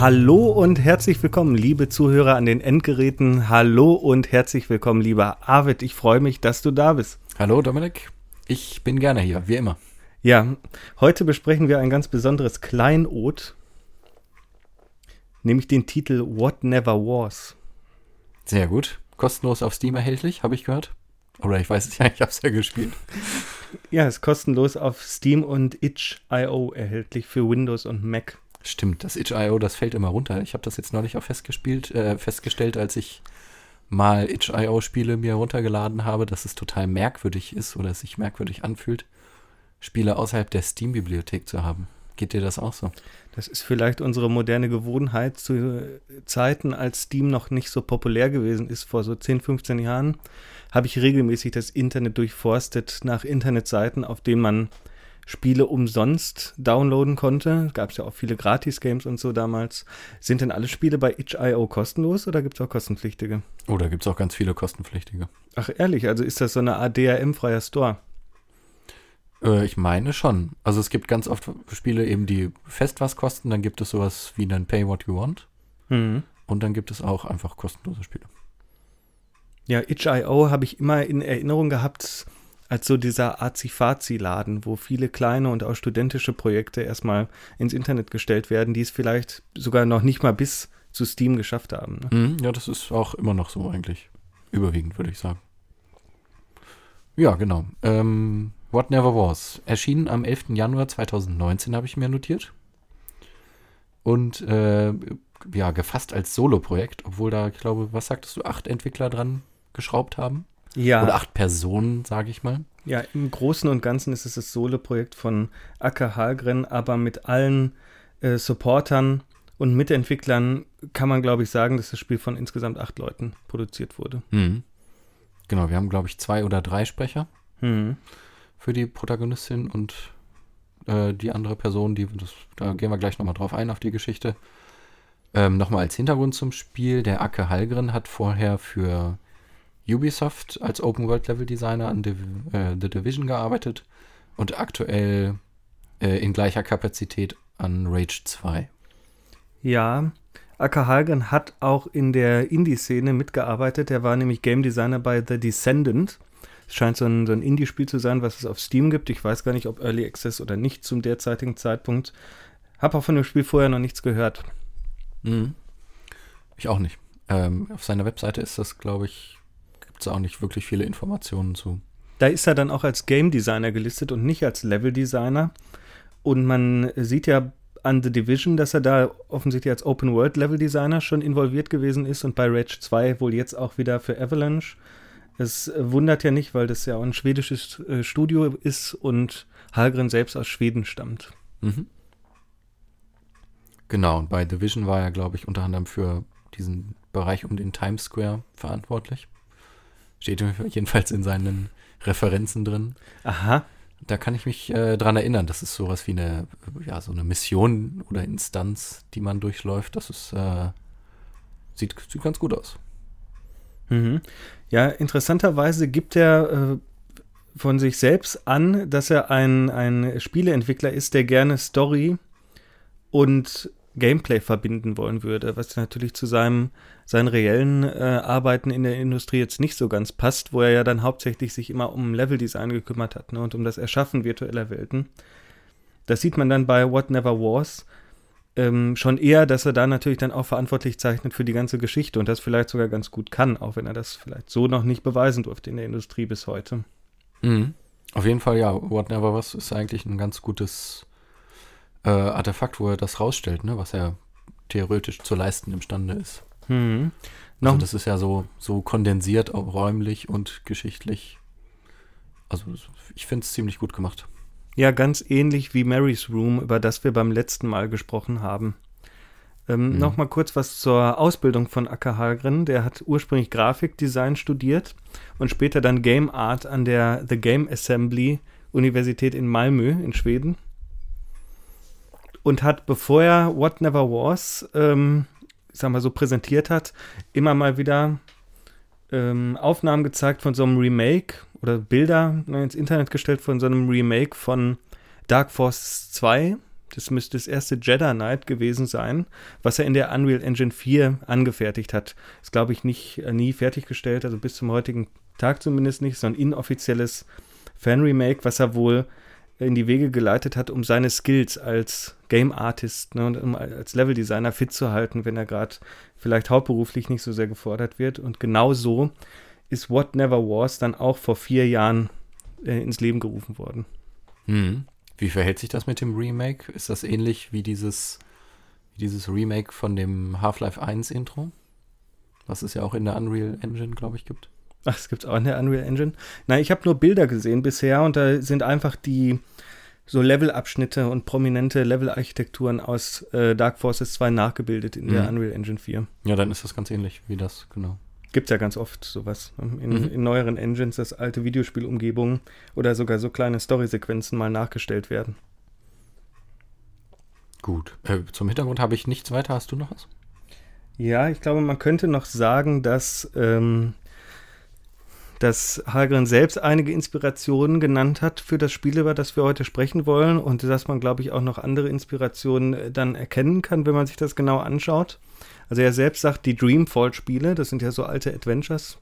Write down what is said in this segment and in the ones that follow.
Hallo und herzlich willkommen, liebe Zuhörer an den Endgeräten. Hallo und herzlich willkommen, lieber Arvid. Ich freue mich, dass du da bist. Hallo Dominik, ich bin gerne hier, wie immer. Ja, heute besprechen wir ein ganz besonderes Kleinod, nämlich den Titel What Never Was. Sehr gut. Kostenlos auf Steam erhältlich, habe ich gehört. Oder ich weiß es ja, ich habe es ja gespielt. Ja, ist kostenlos auf Steam und itch.io erhältlich für Windows und Mac. Stimmt, das itch.io, das fällt immer runter. Ich habe das jetzt neulich auch festgespielt, äh, festgestellt, als ich mal itch.io-Spiele mir runtergeladen habe, dass es total merkwürdig ist oder es sich merkwürdig anfühlt, Spiele außerhalb der Steam-Bibliothek zu haben. Geht dir das auch so? Das ist vielleicht unsere moderne Gewohnheit zu Zeiten, als Steam noch nicht so populär gewesen ist, vor so 10, 15 Jahren, habe ich regelmäßig das Internet durchforstet nach Internetseiten, auf denen man Spiele umsonst downloaden konnte. Gab es ja auch viele Gratis-Games und so damals. Sind denn alle Spiele bei itch.io kostenlos oder gibt es auch kostenpflichtige? Oh, da gibt es auch ganz viele kostenpflichtige. Ach ehrlich, also ist das so eine Art DRM-freier Store? Äh, ich meine schon. Also es gibt ganz oft Spiele eben, die fest was kosten. Dann gibt es sowas wie einen Pay What You Want. Mhm. Und dann gibt es auch einfach kostenlose Spiele. Ja, itch.io habe ich immer in Erinnerung gehabt als so dieser Azi-Fazi-Laden, wo viele kleine und auch studentische Projekte erstmal ins Internet gestellt werden, die es vielleicht sogar noch nicht mal bis zu Steam geschafft haben. Ne? Mhm, ja, das ist auch immer noch so eigentlich. Überwiegend, würde ich sagen. Ja, genau. Ähm, What Never Was. Erschienen am 11. Januar 2019, habe ich mir notiert. Und äh, ja, gefasst als Solo-Projekt, obwohl da, ich glaube, was sagtest du, acht Entwickler dran geschraubt haben? Ja. Oder acht Personen, sage ich mal. Ja, im Großen und Ganzen ist es das Solo-Projekt von Acker Halgren, aber mit allen äh, Supportern und Mitentwicklern kann man, glaube ich, sagen, dass das Spiel von insgesamt acht Leuten produziert wurde. Mhm. Genau, wir haben, glaube ich, zwei oder drei Sprecher Mhm. für die Protagonistin und äh, die andere Person, die das, da gehen wir gleich nochmal drauf ein, auf die Geschichte. Ähm, nochmal als Hintergrund zum Spiel, der Acke Hallgren hat vorher für Ubisoft als Open World Level Designer an Div äh, The Division gearbeitet und aktuell äh, in gleicher Kapazität an Rage 2. Ja, Acker Halgren hat auch in der Indie-Szene mitgearbeitet. Er war nämlich Game Designer bei The Descendant. Es scheint so ein, so ein Indie-Spiel zu sein, was es auf Steam gibt. Ich weiß gar nicht, ob Early Access oder nicht zum derzeitigen Zeitpunkt. Hab auch von dem Spiel vorher noch nichts gehört. Mhm. Ich auch nicht. Ähm, auf seiner Webseite ist das, glaube ich, gibt es auch nicht wirklich viele Informationen zu. Da ist er dann auch als Game Designer gelistet und nicht als Level Designer. Und man sieht ja an The Division, dass er da offensichtlich als Open World Level Designer schon involviert gewesen ist und bei Rage 2 wohl jetzt auch wieder für Avalanche. Es wundert ja nicht, weil das ja auch ein schwedisches äh, Studio ist und Hallgren selbst aus Schweden stammt. Mhm. Genau, und bei Division war er, glaube ich, unter anderem für diesen Bereich um den Times Square verantwortlich. Steht jedenfalls in seinen Referenzen drin. Aha. Da kann ich mich äh, dran erinnern, das ist sowas wie eine, ja, so eine Mission oder Instanz, die man durchläuft. Das ist, äh, sieht, sieht ganz gut aus. Mhm. Ja, interessanterweise gibt er äh, von sich selbst an, dass er ein, ein Spieleentwickler ist, der gerne Story und Gameplay verbinden wollen würde, was natürlich zu seinem seinen reellen äh, Arbeiten in der Industrie jetzt nicht so ganz passt, wo er ja dann hauptsächlich sich immer um Leveldesign gekümmert hat ne, und um das Erschaffen virtueller Welten. Das sieht man dann bei What Never Was ähm, schon eher, dass er da natürlich dann auch verantwortlich zeichnet für die ganze Geschichte und das vielleicht sogar ganz gut kann, auch wenn er das vielleicht so noch nicht beweisen durfte in der Industrie bis heute. Mhm. Auf jeden Fall, ja, What Never Was ist eigentlich ein ganz gutes äh, Artefakt, wo er das rausstellt, ne, was er theoretisch zu leisten imstande ist. Mhm. Also das ist ja so, so kondensiert, auch räumlich und geschichtlich. Also ich finde es ziemlich gut gemacht. ja, ganz ähnlich wie Mary's Room, über das wir beim letzten Mal gesprochen haben. Ähm, Mhm. Noch mal kurz was zur Ausbildung von Acker Hallgren. Der hat ursprünglich Grafikdesign studiert und später dann Game Art an der The Game Assembly Universität in Malmö in Schweden. Und hat, bevor er What Never Was, ähm, ich sag mal so präsentiert hat, immer mal wieder ähm, Aufnahmen gezeigt von so einem Remake oder Bilder ne, ins Internet gestellt von so einem Remake von Dark Force 2, Das müsste das erste Jedi Knight gewesen sein, was er in der Unreal Engine 4 angefertigt hat. Ist, glaube ich, nicht, äh, nie fertiggestellt, also bis zum heutigen Tag zumindest nicht, sondern inoffizielles Fan-Remake, was er wohl in die Wege geleitet hat, um seine Skills als Game Artist ne, und um als Level-Designer fit zu halten, wenn er gerade vielleicht hauptberuflich nicht so sehr gefordert wird. Und genau so ist What Never Was dann auch vor vier Jahren äh, ins Leben gerufen worden. Hm. Wie verhält sich das mit dem Remake? Ist das ähnlich wie dieses, wie dieses Remake von dem Half-Life 1 Intro? Was es ja auch in der Unreal Engine, glaube ich, gibt. Ach, es gibt auch in der Unreal Engine. Nein, ich habe nur Bilder gesehen bisher und da sind einfach die so Levelabschnitte und prominente Levelarchitekturen aus äh, Dark Forces 2 nachgebildet in mhm. der Unreal Engine 4. Ja, dann ist das ganz ähnlich wie das, genau. Gibt es ja ganz oft sowas. Ne? In, mhm. in neueren Engines, dass alte Videospielumgebungen oder sogar so kleine Storysequenzen mal nachgestellt werden. Gut. Äh, zum Hintergrund habe ich nichts weiter. Hast du noch was? Ja, ich glaube, man könnte noch sagen, dass ähm, dass Hagren selbst einige Inspirationen genannt hat für das Spiel, über das wir heute sprechen wollen und dass man, glaube ich, auch noch andere Inspirationen äh, dann erkennen kann, wenn man sich das genau anschaut. Also er selbst sagt, die Dreamfall-Spiele, das sind ja so alte Adventures,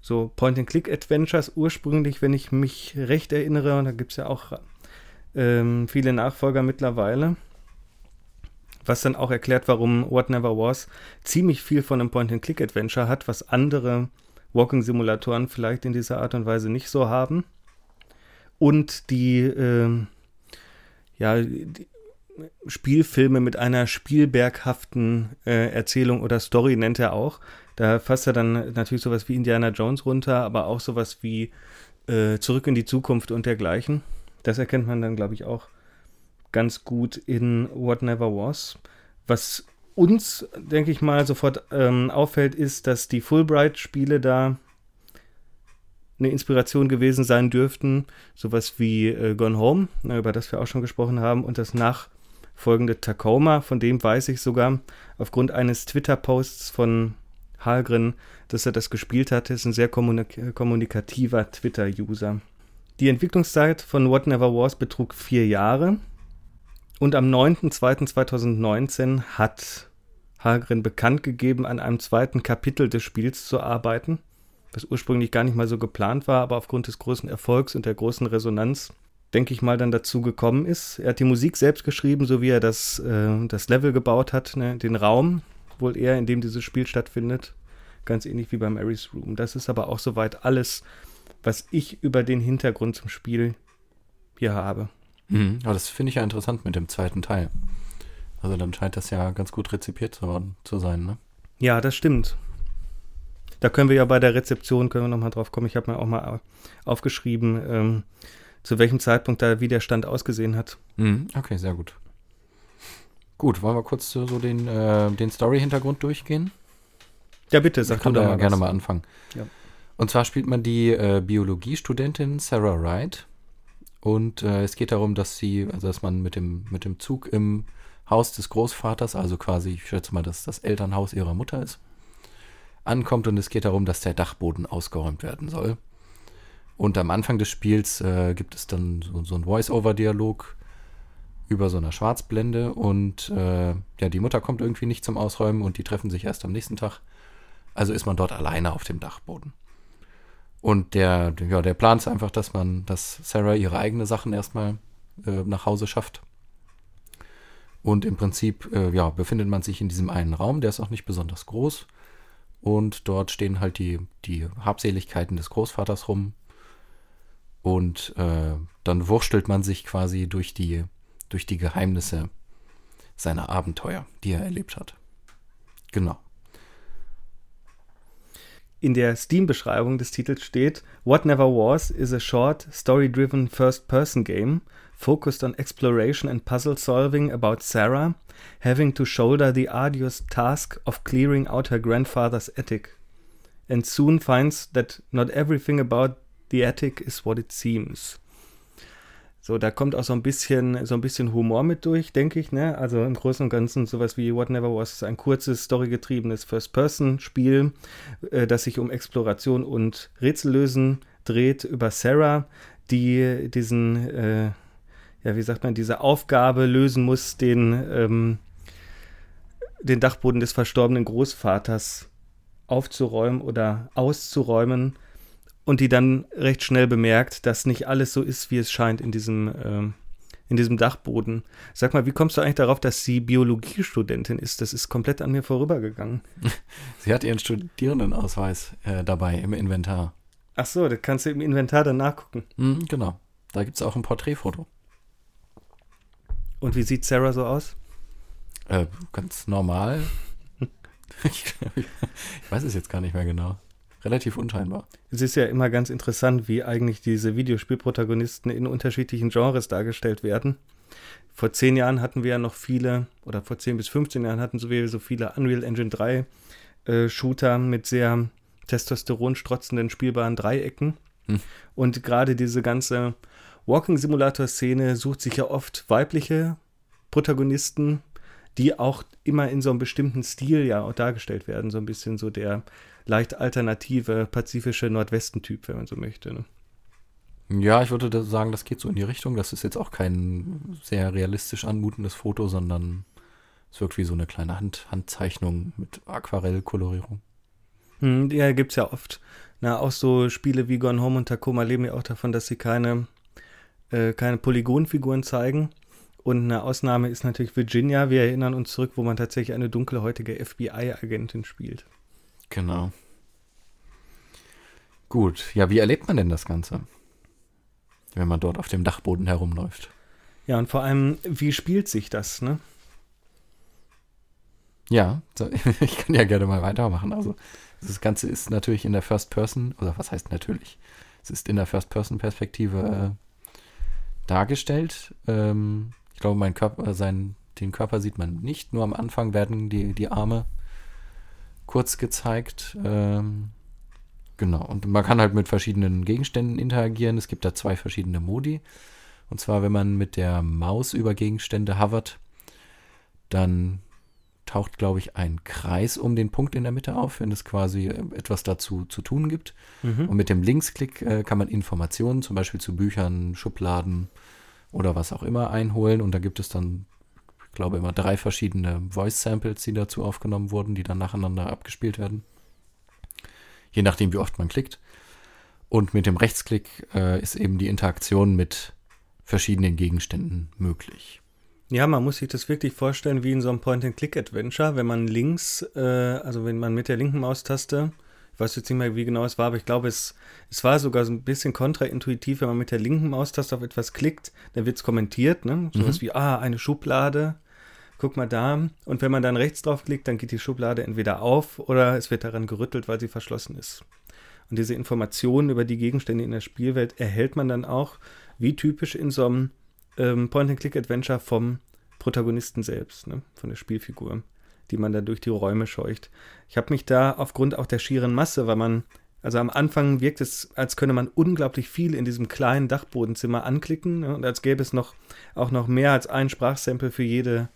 so Point-and-Click-Adventures ursprünglich, wenn ich mich recht erinnere, und da gibt es ja auch ähm, viele Nachfolger mittlerweile, was dann auch erklärt, warum What Never Was ziemlich viel von einem Point-and-Click-Adventure hat, was andere Walking-Simulatoren vielleicht in dieser Art und Weise nicht so haben. Und die, äh, ja, die Spielfilme mit einer spielberghaften äh, Erzählung oder Story nennt er auch. Da fasst er dann natürlich sowas wie Indiana Jones runter, aber auch sowas wie äh, Zurück in die Zukunft und dergleichen. Das erkennt man dann, glaube ich, auch ganz gut in What Never Was. Was uns, denke ich mal, sofort ähm, auffällt, ist, dass die Fulbright-Spiele da eine Inspiration gewesen sein dürften. Sowas wie äh, Gone Home, über das wir auch schon gesprochen haben, und das nachfolgende Tacoma, von dem weiß ich sogar aufgrund eines Twitter-Posts von Halgren, dass er das gespielt hat. ist ein sehr kommunik kommunikativer Twitter-User. Die Entwicklungszeit von What Never Was betrug vier Jahre. Und am 9.2.2019 hat Hagren bekannt gegeben, an einem zweiten Kapitel des Spiels zu arbeiten, was ursprünglich gar nicht mal so geplant war, aber aufgrund des großen Erfolgs und der großen Resonanz, denke ich mal, dann dazu gekommen ist. Er hat die Musik selbst geschrieben, so wie er das, äh, das Level gebaut hat, ne, den Raum, wohl eher, in dem dieses Spiel stattfindet. Ganz ähnlich wie beim Ares Room. Das ist aber auch soweit alles, was ich über den Hintergrund zum Spiel hier habe. Mhm, aber das finde ich ja interessant mit dem zweiten Teil. Also dann scheint das ja ganz gut rezipiert zu, zu sein, ne? Ja, das stimmt. Da können wir ja bei der Rezeption, können wir nochmal drauf kommen. Ich habe mir auch mal aufgeschrieben, ähm, zu welchem Zeitpunkt da wie der Stand ausgesehen hat. Mhm, okay, sehr gut. Gut, wollen wir kurz so den, äh, den Story-Hintergrund durchgehen? Ja, bitte, sag ich kann da gerne mal anfangen. Ja. Und zwar spielt man die äh, Biologiestudentin Sarah Wright. Und äh, es geht darum, dass sie, also dass man mit dem, mit dem Zug im Haus des Großvaters, also quasi, ich schätze mal, dass das Elternhaus ihrer Mutter ist, ankommt und es geht darum, dass der Dachboden ausgeräumt werden soll. Und am Anfang des Spiels äh, gibt es dann so, so einen Voice-Over-Dialog über so einer Schwarzblende und äh, ja, die Mutter kommt irgendwie nicht zum Ausräumen und die treffen sich erst am nächsten Tag. Also ist man dort alleine auf dem Dachboden. Und der, ja, der Plan ist einfach, dass man, dass Sarah ihre eigenen Sachen erstmal äh, nach Hause schafft und im Prinzip äh, ja, befindet man sich in diesem einen Raum, der ist auch nicht besonders groß. Und dort stehen halt die, die Habseligkeiten des Großvaters rum. Und äh, dann wurstelt man sich quasi durch die, durch die Geheimnisse seiner Abenteuer, die er erlebt hat. Genau. In der Steam-Beschreibung des Titels steht: What Never Was is a short, story-driven first-person game focused on exploration and puzzle solving about Sarah having to shoulder the arduous task of clearing out her grandfather's attic, and soon finds that not everything about the attic is what it seems. So, da kommt auch so ein bisschen, so ein bisschen Humor mit durch, denke ich, ne? Also im Großen und Ganzen sowas wie What Never Was ist ein kurzes, storygetriebenes First-Person-Spiel, äh, das sich um Exploration und Rätsellösen dreht über Sarah, die diesen äh, ja, wie sagt man, diese Aufgabe lösen muss, den, ähm, den Dachboden des verstorbenen Großvaters aufzuräumen oder auszuräumen und die dann recht schnell bemerkt, dass nicht alles so ist, wie es scheint in diesem, ähm, in diesem Dachboden. Sag mal, wie kommst du eigentlich darauf, dass sie Biologiestudentin ist? Das ist komplett an mir vorübergegangen. Sie hat ihren Studierendenausweis äh, dabei im Inventar. Ach so, das kannst du im Inventar dann nachgucken. Mhm, genau. Da gibt es auch ein Porträtfoto. Und wie sieht Sarah so aus? Äh, ganz normal. ich, ich weiß es jetzt gar nicht mehr genau. Relativ unscheinbar. Es ist ja immer ganz interessant, wie eigentlich diese Videospielprotagonisten in unterschiedlichen Genres dargestellt werden. Vor zehn Jahren hatten wir ja noch viele, oder vor zehn bis 15 Jahren hatten wir so viele Unreal Engine 3 äh, Shooter mit sehr Testosteron strotzenden spielbaren Dreiecken. Hm. Und gerade diese ganze Walking-Simulator-Szene sucht sich ja oft weibliche Protagonisten, die auch immer in so einem bestimmten Stil ja auch dargestellt werden. So ein bisschen so der leicht alternative pazifische Nordwesten-Typ, wenn man so möchte. Ne? Ja, ich würde sagen, das geht so in die Richtung. Das ist jetzt auch kein sehr realistisch anmutendes Foto, sondern es wirkt wie so eine kleine Hand Handzeichnung mit Aquarellkolorierung. Hm, ja, gibt es ja oft. Na, auch so Spiele wie Gone Home und Tacoma leben ja auch davon, dass sie keine, äh, keine Polygonfiguren zeigen. Und eine Ausnahme ist natürlich Virginia. Wir erinnern uns zurück, wo man tatsächlich eine dunkelhäutige FBI-Agentin spielt. Genau. Gut, ja, wie erlebt man denn das Ganze? Wenn man dort auf dem Dachboden herumläuft. Ja, und vor allem, wie spielt sich das, ne? Ja, ich kann ja gerne mal weitermachen. Also, das Ganze ist natürlich in der First Person, oder was heißt natürlich? Es ist in der First Person Perspektive äh, dargestellt. Ähm, ich glaube, mein Körper, sein, den Körper sieht man nicht. Nur am Anfang werden die, die Arme kurz gezeigt. Ähm, genau. Und man kann halt mit verschiedenen Gegenständen interagieren. Es gibt da zwei verschiedene Modi. Und zwar, wenn man mit der Maus über Gegenstände hovert, dann taucht, glaube ich, ein Kreis um den Punkt in der Mitte auf, wenn es quasi äh, etwas dazu zu tun gibt. Mhm. Und mit dem Linksklick äh, kann man Informationen, zum Beispiel zu Büchern, Schubladen oder was auch immer einholen. Und da gibt es dann glaube, immer drei verschiedene Voice-Samples, die dazu aufgenommen wurden, die dann nacheinander abgespielt werden. Je nachdem, wie oft man klickt. Und mit dem Rechtsklick äh, ist eben die Interaktion mit verschiedenen Gegenständen möglich. Ja, man muss sich das wirklich vorstellen wie in so einem Point-and-Click-Adventure, wenn man links, äh, also wenn man mit der linken Maustaste, ich weiß jetzt nicht mehr, wie genau es war, aber ich glaube, es, es war sogar so ein bisschen kontraintuitiv, wenn man mit der linken Maustaste auf etwas klickt, dann wird es kommentiert, ne? Sowas mhm. wie, ah, eine Schublade, guck mal da. Und wenn man dann rechts draufklickt, dann geht die Schublade entweder auf oder es wird daran gerüttelt, weil sie verschlossen ist. Und diese Informationen über die Gegenstände in der Spielwelt erhält man dann auch, wie typisch in so einem ähm, Point-and-Click-Adventure vom Protagonisten selbst, ne? von der Spielfigur die man da durch die Räume scheucht. Ich habe mich da aufgrund auch der schieren Masse, weil man, also am Anfang wirkt es, als könne man unglaublich viel in diesem kleinen Dachbodenzimmer anklicken ne, und als gäbe es noch auch noch mehr als ein Sprachsample für jede,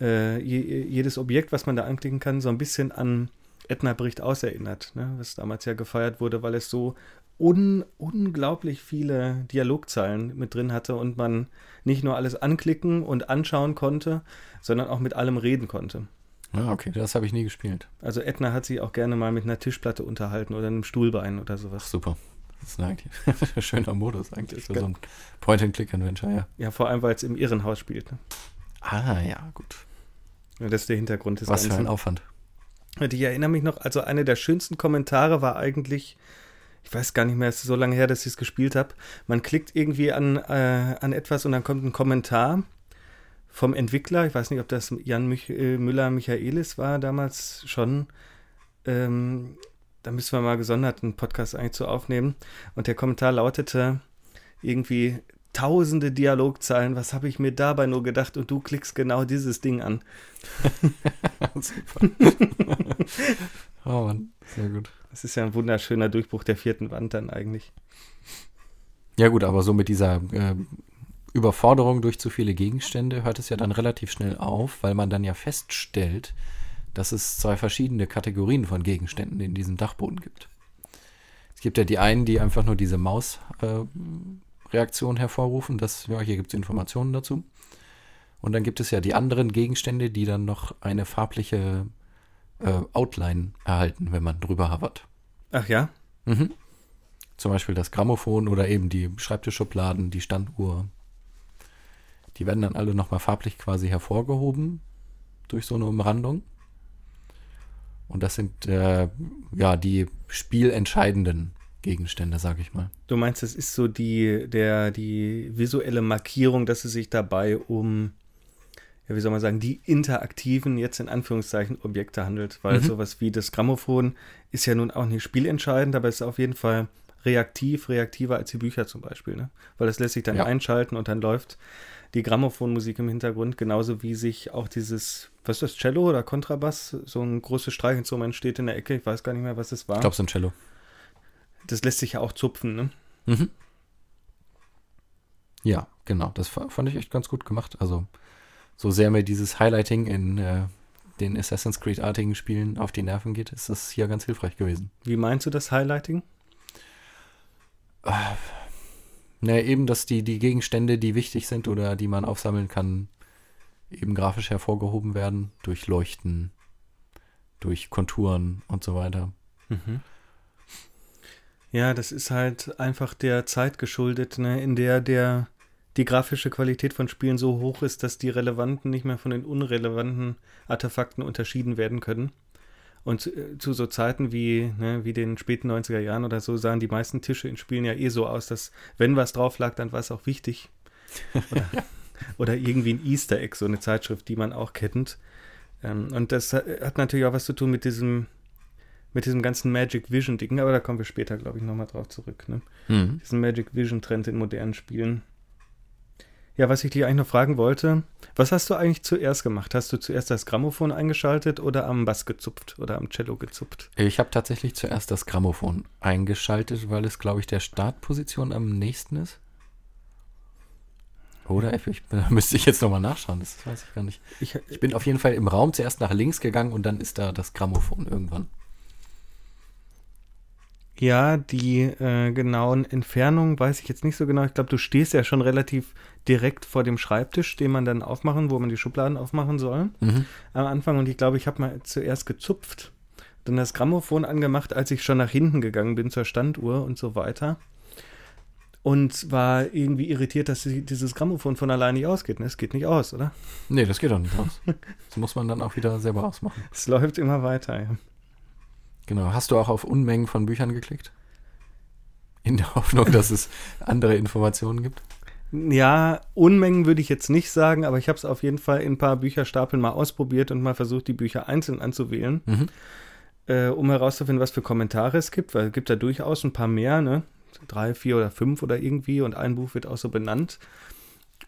äh, je, jedes Objekt, was man da anklicken kann, so ein bisschen an Edna Bericht auserinnert, ne, was damals ja gefeiert wurde, weil es so un unglaublich viele Dialogzeilen mit drin hatte und man nicht nur alles anklicken und anschauen konnte, sondern auch mit allem reden konnte. Ah, okay, das habe ich nie gespielt. Also Edna hat sich auch gerne mal mit einer Tischplatte unterhalten oder einem Stuhlbein oder sowas. Ach, super. Das ist ein schöner Modus eigentlich für so ein Point-and-Click-Adventure, ja. Ja, vor allem, weil es im Irrenhaus spielt. Ne? Ah, ja, gut. Ja, das ist der Hintergrund des Was Ganzen. für ein Aufwand. Ich erinnere mich noch, also einer der schönsten Kommentare war eigentlich, ich weiß gar nicht mehr, es ist so lange her, dass ich es gespielt habe. Man klickt irgendwie an, äh, an etwas und dann kommt ein Kommentar vom Entwickler, ich weiß nicht, ob das Jan Mich äh, Müller-Michaelis war damals schon, ähm, da müssen wir mal gesondert einen Podcast eigentlich zu aufnehmen. Und der Kommentar lautete irgendwie tausende Dialogzeilen, was habe ich mir dabei nur gedacht und du klickst genau dieses Ding an. Super. oh Mann, sehr gut. Das ist ja ein wunderschöner Durchbruch der vierten Wand dann eigentlich. Ja gut, aber so mit dieser äh, Überforderung durch zu viele Gegenstände hört es ja dann relativ schnell auf, weil man dann ja feststellt, dass es zwei verschiedene Kategorien von Gegenständen in diesem Dachboden gibt. Es gibt ja die einen, die einfach nur diese Maus äh, hervorrufen, dass, ja, hier gibt es Informationen dazu. Und dann gibt es ja die anderen Gegenstände, die dann noch eine farbliche äh, Outline erhalten, wenn man drüber havert. Ach ja? Mhm. Zum Beispiel das Grammophon oder eben die Schreibtischschubladen, die Standuhr. Die werden dann alle nochmal farblich quasi hervorgehoben durch so eine Umrandung. Und das sind äh, ja die spielentscheidenden Gegenstände, sag ich mal. Du meinst, es ist so die, der, die visuelle Markierung, dass es sich dabei um, ja, wie soll man sagen, die interaktiven, jetzt in Anführungszeichen, Objekte handelt. Weil mhm. sowas wie das Grammophon ist ja nun auch nicht spielentscheidend, aber es ist auf jeden Fall reaktiv, reaktiver als die Bücher zum Beispiel, ne? Weil das lässt sich dann ja. einschalten und dann läuft die Grammophonmusik im Hintergrund, genauso wie sich auch dieses, was ist das, Cello oder Kontrabass, so ein großes Streichinstrument steht in der Ecke, ich weiß gar nicht mehr, was es war. Ich glaube, es ist ein Cello. Das lässt sich ja auch zupfen, ne? Mhm. Ja, genau, das fand ich echt ganz gut gemacht. Also, so sehr mir dieses Highlighting in äh, den Assassin's Creed-artigen Spielen auf die Nerven geht, ist das hier ganz hilfreich gewesen. Wie meinst du das Highlighting? Äh, na, eben, dass die, die Gegenstände, die wichtig sind oder die man aufsammeln kann, eben grafisch hervorgehoben werden durch Leuchten, durch Konturen und so weiter. Mhm. Ja, das ist halt einfach der Zeit geschuldet, ne, in der der die grafische Qualität von Spielen so hoch ist, dass die relevanten nicht mehr von den unrelevanten Artefakten unterschieden werden können. Und zu, äh, zu so Zeiten wie, ne, wie den späten 90er Jahren oder so sahen die meisten Tische in Spielen ja eh so aus, dass wenn was drauf lag, dann war es auch wichtig. Oder, oder, irgendwie ein Easter Egg, so eine Zeitschrift, die man auch kennt. Ähm, und das hat natürlich auch was zu tun mit diesem, mit diesem ganzen Magic Vision Ding, aber da kommen wir später, glaube ich, nochmal drauf zurück. Ne? Mhm. Diesen Magic Vision Trend in modernen Spielen. Ja, was ich dich eigentlich noch fragen wollte, was hast du eigentlich zuerst gemacht? Hast du zuerst das Grammophon eingeschaltet oder am Bass gezupft oder am Cello gezupft? Ich habe tatsächlich zuerst das Grammophon eingeschaltet, weil es, glaube ich, der Startposition am nächsten ist. Oder? Ich, da müsste ich jetzt nochmal nachschauen, das weiß ich gar nicht. Ich, ich bin auf jeden Fall im Raum zuerst nach links gegangen und dann ist da das Grammophon irgendwann. Ja, die äh, genauen Entfernungen weiß ich jetzt nicht so genau. Ich glaube, du stehst ja schon relativ direkt vor dem Schreibtisch, den man dann aufmachen, wo man die Schubladen aufmachen soll mhm. am Anfang. Und ich glaube, ich habe mal zuerst gezupft, dann das Grammophon angemacht, als ich schon nach hinten gegangen bin zur Standuhr und so weiter. Und war irgendwie irritiert, dass dieses Grammophon von alleine nicht ausgeht. Es geht nicht aus, oder? Nee, das geht auch nicht aus. das muss man dann auch wieder selber ausmachen. Es läuft immer weiter, ja. Genau. Hast du auch auf Unmengen von Büchern geklickt? In der Hoffnung, dass es andere Informationen gibt? Ja, Unmengen würde ich jetzt nicht sagen, aber ich habe es auf jeden Fall in ein paar Bücherstapeln mal ausprobiert und mal versucht, die Bücher einzeln anzuwählen, mhm. äh, um herauszufinden, was für Kommentare es gibt, weil es gibt da durchaus ein paar mehr, ne? Drei, vier oder fünf oder irgendwie und ein Buch wird auch so benannt.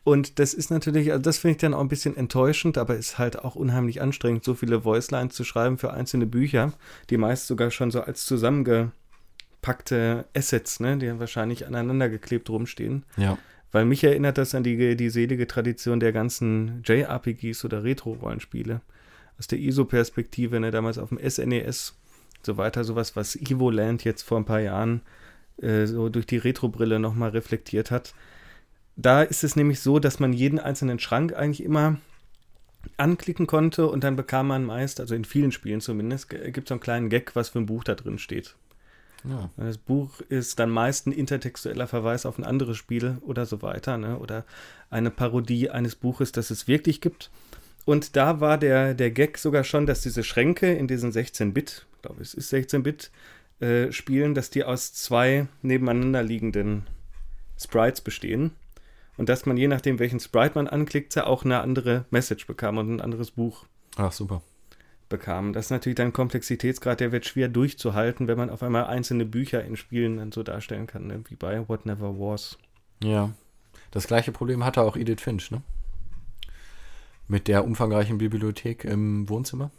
Und das ist natürlich, also das finde ich dann auch ein bisschen enttäuschend, aber ist halt auch unheimlich anstrengend, so viele Voicelines zu schreiben für einzelne Bücher, die meist sogar schon so als zusammengepackte Assets, ne, die wahrscheinlich aneinander geklebt rumstehen. Ja. Weil mich erinnert das an die, die selige Tradition der ganzen JRPGs oder Retro-Rollenspiele. Aus der ISO-Perspektive, ne, damals auf dem SNES, e so weiter, sowas, was Evoland jetzt vor ein paar Jahren äh, so durch die Retro-Brille nochmal reflektiert hat da ist es nämlich so, dass man jeden einzelnen Schrank eigentlich immer anklicken konnte und dann bekam man meist, also in vielen Spielen zumindest, gibt es so einen kleinen Gag, was für ein Buch da drin steht. Ja. Das Buch ist dann meist ein intertextueller Verweis auf ein anderes Spiel oder so weiter, ne? oder eine Parodie eines Buches, das es wirklich gibt. Und da war der, der Gag sogar schon, dass diese Schränke in diesen 16-Bit, ich glaube es ist 16-Bit, äh, Spielen, dass die aus zwei nebeneinander liegenden Sprites bestehen. Und dass man je nachdem, welchen Sprite man anklickt, ja auch eine andere Message bekam und ein anderes Buch. Ach, super. Bekam. Das ist natürlich dann Komplexitätsgrad, der wird schwer durchzuhalten, wenn man auf einmal einzelne Bücher in Spielen dann so darstellen kann, ne? wie bei What Never Was. Ja. Das gleiche Problem hatte auch Edith Finch, ne? Mit der umfangreichen Bibliothek im Wohnzimmer.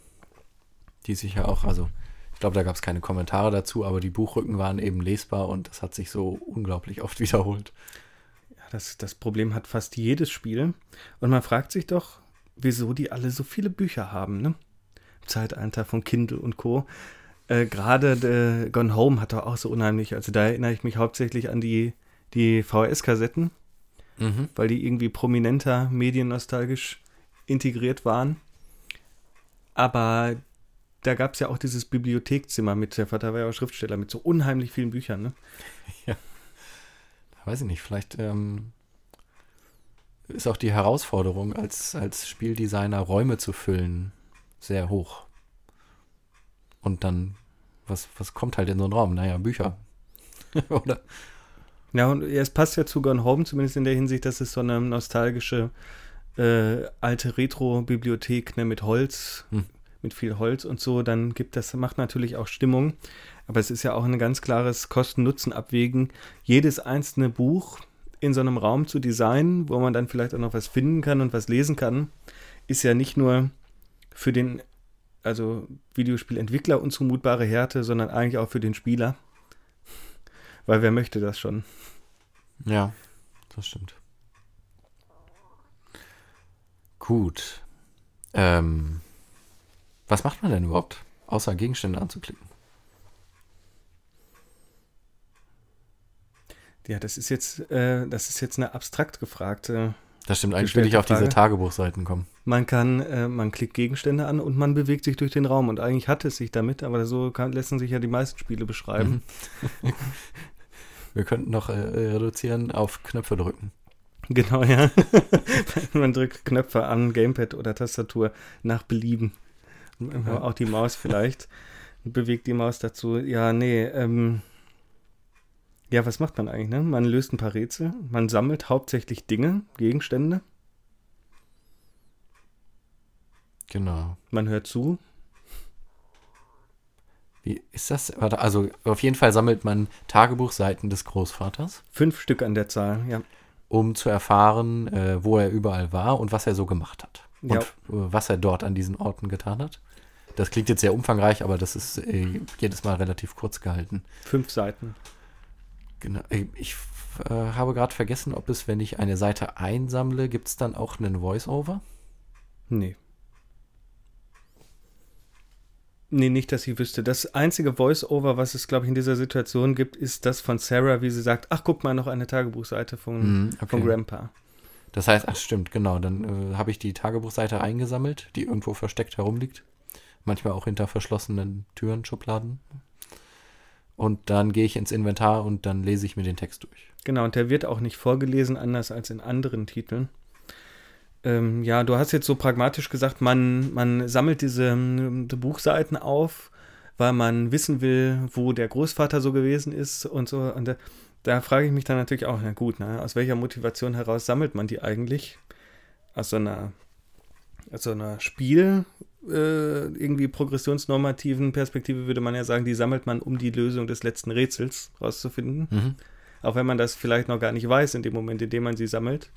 Die sich ja auch, also ich glaube, da gab es keine Kommentare dazu, aber die Buchrücken waren eben lesbar und das hat sich so unglaublich oft wiederholt. Das, das Problem hat fast jedes Spiel. Und man fragt sich doch, wieso die alle so viele Bücher haben, ne? Im Zeitalter von Kindle und Co. Äh, Gerade Gone Home hat er auch so unheimlich. Also da erinnere ich mich hauptsächlich an die die VHS-Kassetten, Mhm. weil die irgendwie prominenter mediennostalgisch integriert waren. Aber da gab es ja auch dieses Bibliothekzimmer mit, der Vater war ja auch Schriftsteller, mit so unheimlich vielen Büchern. Ne? Weiß ich nicht, vielleicht ähm, ist auch die Herausforderung, als, als Spieldesigner Räume zu füllen, sehr hoch. Und dann, was, was kommt halt in so einen Raum? Naja, Bücher. Oder? Ja, und es passt ja zu Gone Home, zumindest in der Hinsicht, dass es so eine nostalgische äh, alte Retro-Bibliothek ne, mit Holz, Hm. mit viel Holz und so, dann gibt das, macht natürlich auch Stimmung. Aber es ist ja auch ein ganz klares Kosten-Nutzen-Abwägen, jedes einzelne Buch in so einem Raum zu designen, wo man dann vielleicht auch noch was finden kann und was lesen kann, ist ja nicht nur für den, also Videospielentwickler unzumutbare Härte, sondern eigentlich auch für den Spieler. Weil wer möchte das schon? Ja, das stimmt. Gut. Ähm, was macht man denn überhaupt, außer Gegenstände anzuklicken? Ja, das ist jetzt, äh, das ist jetzt eine abstrakt gefragte. Das stimmt, eigentlich will ich auf diese. Tagebuchseiten kommen. Man kann, äh, man klickt Gegenstände an und man bewegt sich durch den Raum und eigentlich hat es sich damit, aber so kann, lassen sich ja die meisten Spiele beschreiben. Wir könnten noch äh, reduzieren auf Knöpfe drücken. Genau, ja. man drückt Knöpfe an, Gamepad oder Tastatur nach Belieben. Ja. Auch die Maus vielleicht. Bewegt die Maus dazu. Ja, nee, ähm, ja, was macht man eigentlich, ne? Man löst ein paar Rätsel, man sammelt hauptsächlich Dinge, Gegenstände, Genau. man hört zu, Wie ist das? Warte, also auf jeden Fall sammelt man Tagebuchseiten des Großvaters, fünf Stück an der Zahl, ja. um zu erfahren, äh, wo er überall war und was er so gemacht hat. Und Ja. äh, was er dort an diesen Orten getan hat. Das klingt jetzt sehr umfangreich, aber das ist äh, jedes Mal relativ kurz gehalten. Fünf Seiten. Genau. Ich äh, habe gerade vergessen, ob es, wenn ich eine Seite einsammle, gibt es dann auch einen Voice-Over? Nee. Nee, nicht, dass ich wüsste. Das einzige Voice-Over, was es, glaube ich, in dieser Situation gibt, ist das von Sarah, wie sie sagt, ach, guck mal, noch eine Tagebuchseite von, Mhm, okay. von Grandpa. Das heißt, ach stimmt, genau, dann äh, habe ich die Tagebuchseite eingesammelt, die irgendwo versteckt herumliegt. Manchmal auch hinter verschlossenen Türen, Schubladen. Und dann gehe ich ins Inventar und dann lese ich mir den Text durch. Genau, und der wird auch nicht vorgelesen, anders als in anderen Titeln. Ähm, ja, du hast jetzt so pragmatisch gesagt, man, man sammelt diese, ähm, die Buchseiten auf, weil man wissen will, wo der Großvater so gewesen ist und so. Und da, da frage ich mich dann natürlich auch, na gut, ne, aus welcher Motivation heraus sammelt man die eigentlich? Aus so einer, aus so einer Spiel, äh, irgendwie progressionsnormativen Perspektive würde man ja sagen, die sammelt man, um die Lösung des letzten Rätsels rauszufinden. Mhm. Auch wenn man das vielleicht noch gar nicht weiß in dem Moment, in dem man sie sammelt.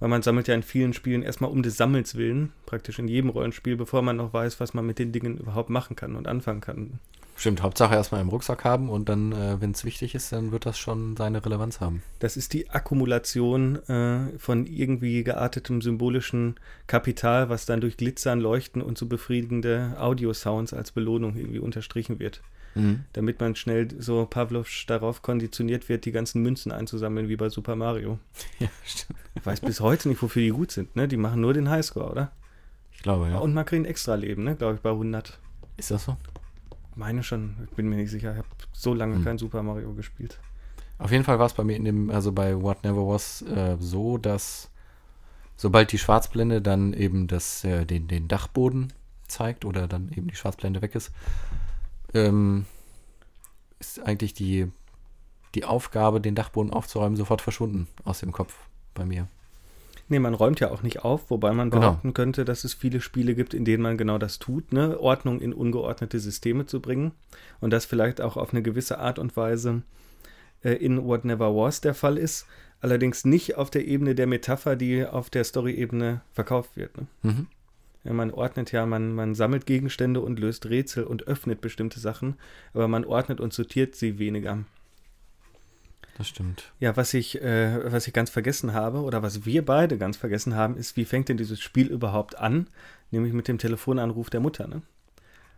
Weil man sammelt ja in vielen Spielen erstmal um des Sammelns willen, praktisch in jedem Rollenspiel, bevor man noch weiß, was man mit den Dingen überhaupt machen kann und anfangen kann. Stimmt, Hauptsache erstmal im Rucksack haben und dann, äh, wenn es wichtig ist, dann wird das schon seine Relevanz haben. Das ist die Akkumulation äh, von irgendwie geartetem symbolischen Kapital, was dann durch Glitzern, Leuchten und so befriedigende Audio-Sounds als Belohnung irgendwie unterstrichen wird. Mhm. Damit man schnell so Pavlovsch darauf konditioniert wird, die ganzen Münzen einzusammeln, wie bei Super Mario. Ja, stimmt. Ich weiß bis heute nicht, wofür die gut sind, ne? Die machen nur den Highscore, oder? Ich glaube, ja. Und man kriegt ein extra Leben, ne? Glaube ich, bei 100. Ist das so? Meine schon, ich bin mir nicht sicher. Ich habe so lange Hm. kein Super Mario gespielt. Auf jeden Fall war es bei mir in dem, also bei What Never Was, äh, so, dass sobald die Schwarzblende dann eben das, äh, den, den Dachboden zeigt oder dann eben die Schwarzblende weg ist, ähm, ist eigentlich die, die Aufgabe, den Dachboden aufzuräumen, sofort verschwunden aus dem Kopf bei mir. Nee, man räumt ja auch nicht auf, wobei man Genau. behaupten könnte, dass es viele Spiele gibt, in denen man genau das tut, ne? Ordnung in ungeordnete Systeme zu bringen. Und das vielleicht auch auf eine gewisse Art und Weise äh, in What Never Was der Fall ist. Allerdings nicht auf der Ebene der Metapher, die auf der Story-Ebene verkauft wird. Ne? Mhm. Ja, man ordnet ja, man, man sammelt Gegenstände und löst Rätsel und öffnet bestimmte Sachen, aber man ordnet und sortiert sie weniger. Das stimmt. Ja, was ich, äh, was ich ganz vergessen habe oder was wir beide ganz vergessen haben, ist, wie fängt denn dieses Spiel überhaupt an? Nämlich mit dem Telefonanruf der Mutter. Ne?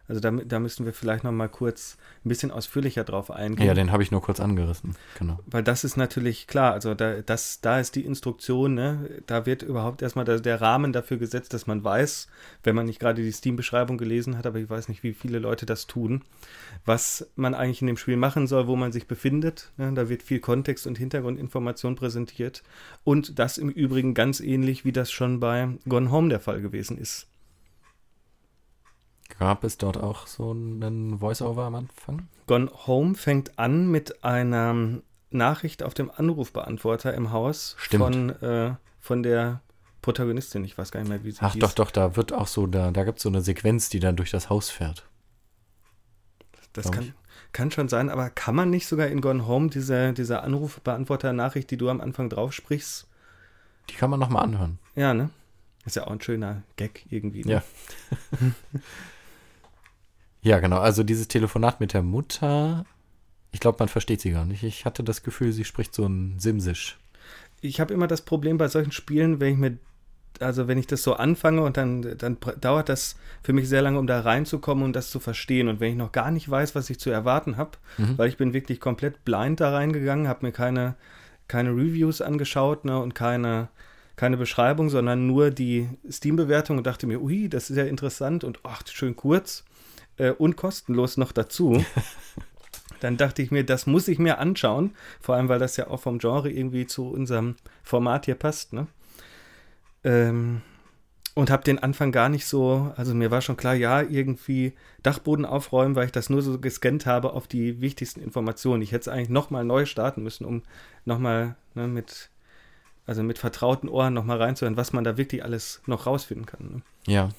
Also da, da müssten wir vielleicht noch mal kurz ein bisschen ausführlicher drauf eingehen. Ja, den habe ich nur kurz angerissen, genau. Weil das ist natürlich klar, also da, das, da ist die Instruktion, ne? da wird überhaupt erstmal der, der Rahmen dafür gesetzt, dass man weiß, wenn man nicht gerade die Steam-Beschreibung gelesen hat, aber ich weiß nicht, wie viele Leute das tun, was man eigentlich in dem Spiel machen soll, wo man sich befindet. Ne? Da wird viel Kontext und Hintergrundinformation präsentiert. Und das im Übrigen ganz ähnlich, wie das schon bei Gone Home der Fall gewesen ist. Gab es dort auch so einen Voice-Over am Anfang? Gone Home fängt an mit einer Nachricht auf dem Anrufbeantworter im Haus Stimmt. von, äh, von der Protagonistin. Ich weiß gar nicht mehr, wie sie Ach hieß. doch, doch, da wird auch so, da, da gibt es so eine Sequenz, die dann durch das Haus fährt. Das glaub kann, ich. kann schon sein, aber kann man nicht sogar in Gone Home diese, diese Anrufbeantworter-Nachricht, die du am Anfang drauf sprichst? Die kann man nochmal anhören. Ja, ne? Ist ja auch ein schöner Gag irgendwie. Ne? Ja. Ja, genau. Also dieses Telefonat mit der Mutter, ich glaube, man versteht sie gar nicht. Ich hatte das Gefühl, sie spricht so ein Simsisch. Ich habe immer das Problem bei solchen Spielen, wenn ich mir, also wenn ich das so anfange und dann, dann dauert das für mich sehr lange, um da reinzukommen und das zu verstehen. Und wenn ich noch gar nicht weiß, was ich zu erwarten habe, Mhm. weil ich bin wirklich komplett blind da reingegangen, habe mir keine, keine Reviews angeschaut ne, und keine, keine Beschreibung, sondern nur die Steam-Bewertung und dachte mir, ui, das ist ja interessant und ach, schön kurz äh, und kostenlos noch dazu. Dann dachte ich mir, das muss ich mir anschauen, vor allem weil das ja auch vom Genre irgendwie zu unserem Format hier passt. Ne? Ähm, und habe den Anfang gar nicht so, also mir war schon klar, ja, irgendwie Dachboden aufräumen, weil ich das nur so gescannt habe auf die wichtigsten Informationen. Ich hätte es eigentlich nochmal neu starten müssen, um nochmal ne, mit, also mit vertrauten Ohren nochmal reinzuhören, was man da wirklich alles noch rausfinden kann. Ne? Ja.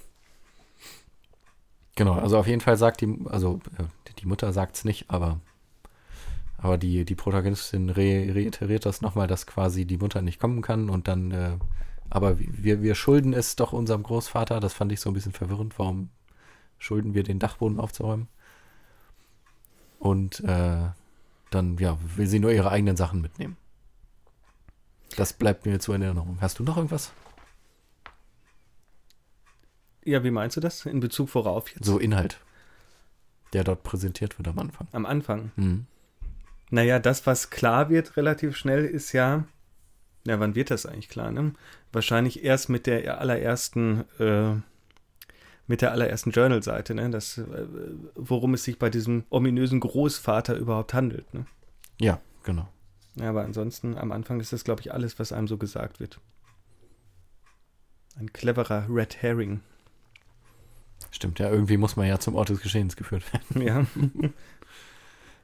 Genau, also auf jeden Fall sagt die, also äh, die Mutter sagt es nicht, aber, aber die, die Protagonistin re, reiteriert das nochmal, dass quasi die Mutter nicht kommen kann und dann, äh, aber wir, wir schulden es doch unserem Großvater, das fand ich so ein bisschen verwirrend, warum schulden wir den Dachboden aufzuräumen? Und äh, dann, ja, will sie nur ihre eigenen Sachen mitnehmen. Das bleibt mir zu in Erinnerung. Hast du noch irgendwas? Ja, wie meinst du das? In Bezug worauf jetzt? So Inhalt, der dort präsentiert wird am Anfang. Am Anfang. Mhm. Naja, das, was klar wird relativ schnell, ist ja, ja, wann wird das eigentlich klar, ne? Wahrscheinlich erst mit der allerersten, äh, mit der allerersten Journal-Seite, ne? Das, äh, worum es sich bei diesem ominösen Großvater überhaupt handelt, ne? Ja, genau. Ja, aber ansonsten, am Anfang ist das, glaube ich, alles, was einem so gesagt wird. Ein cleverer Red Herring. Stimmt, ja, irgendwie muss man ja zum Ort des Geschehens geführt werden. Ja.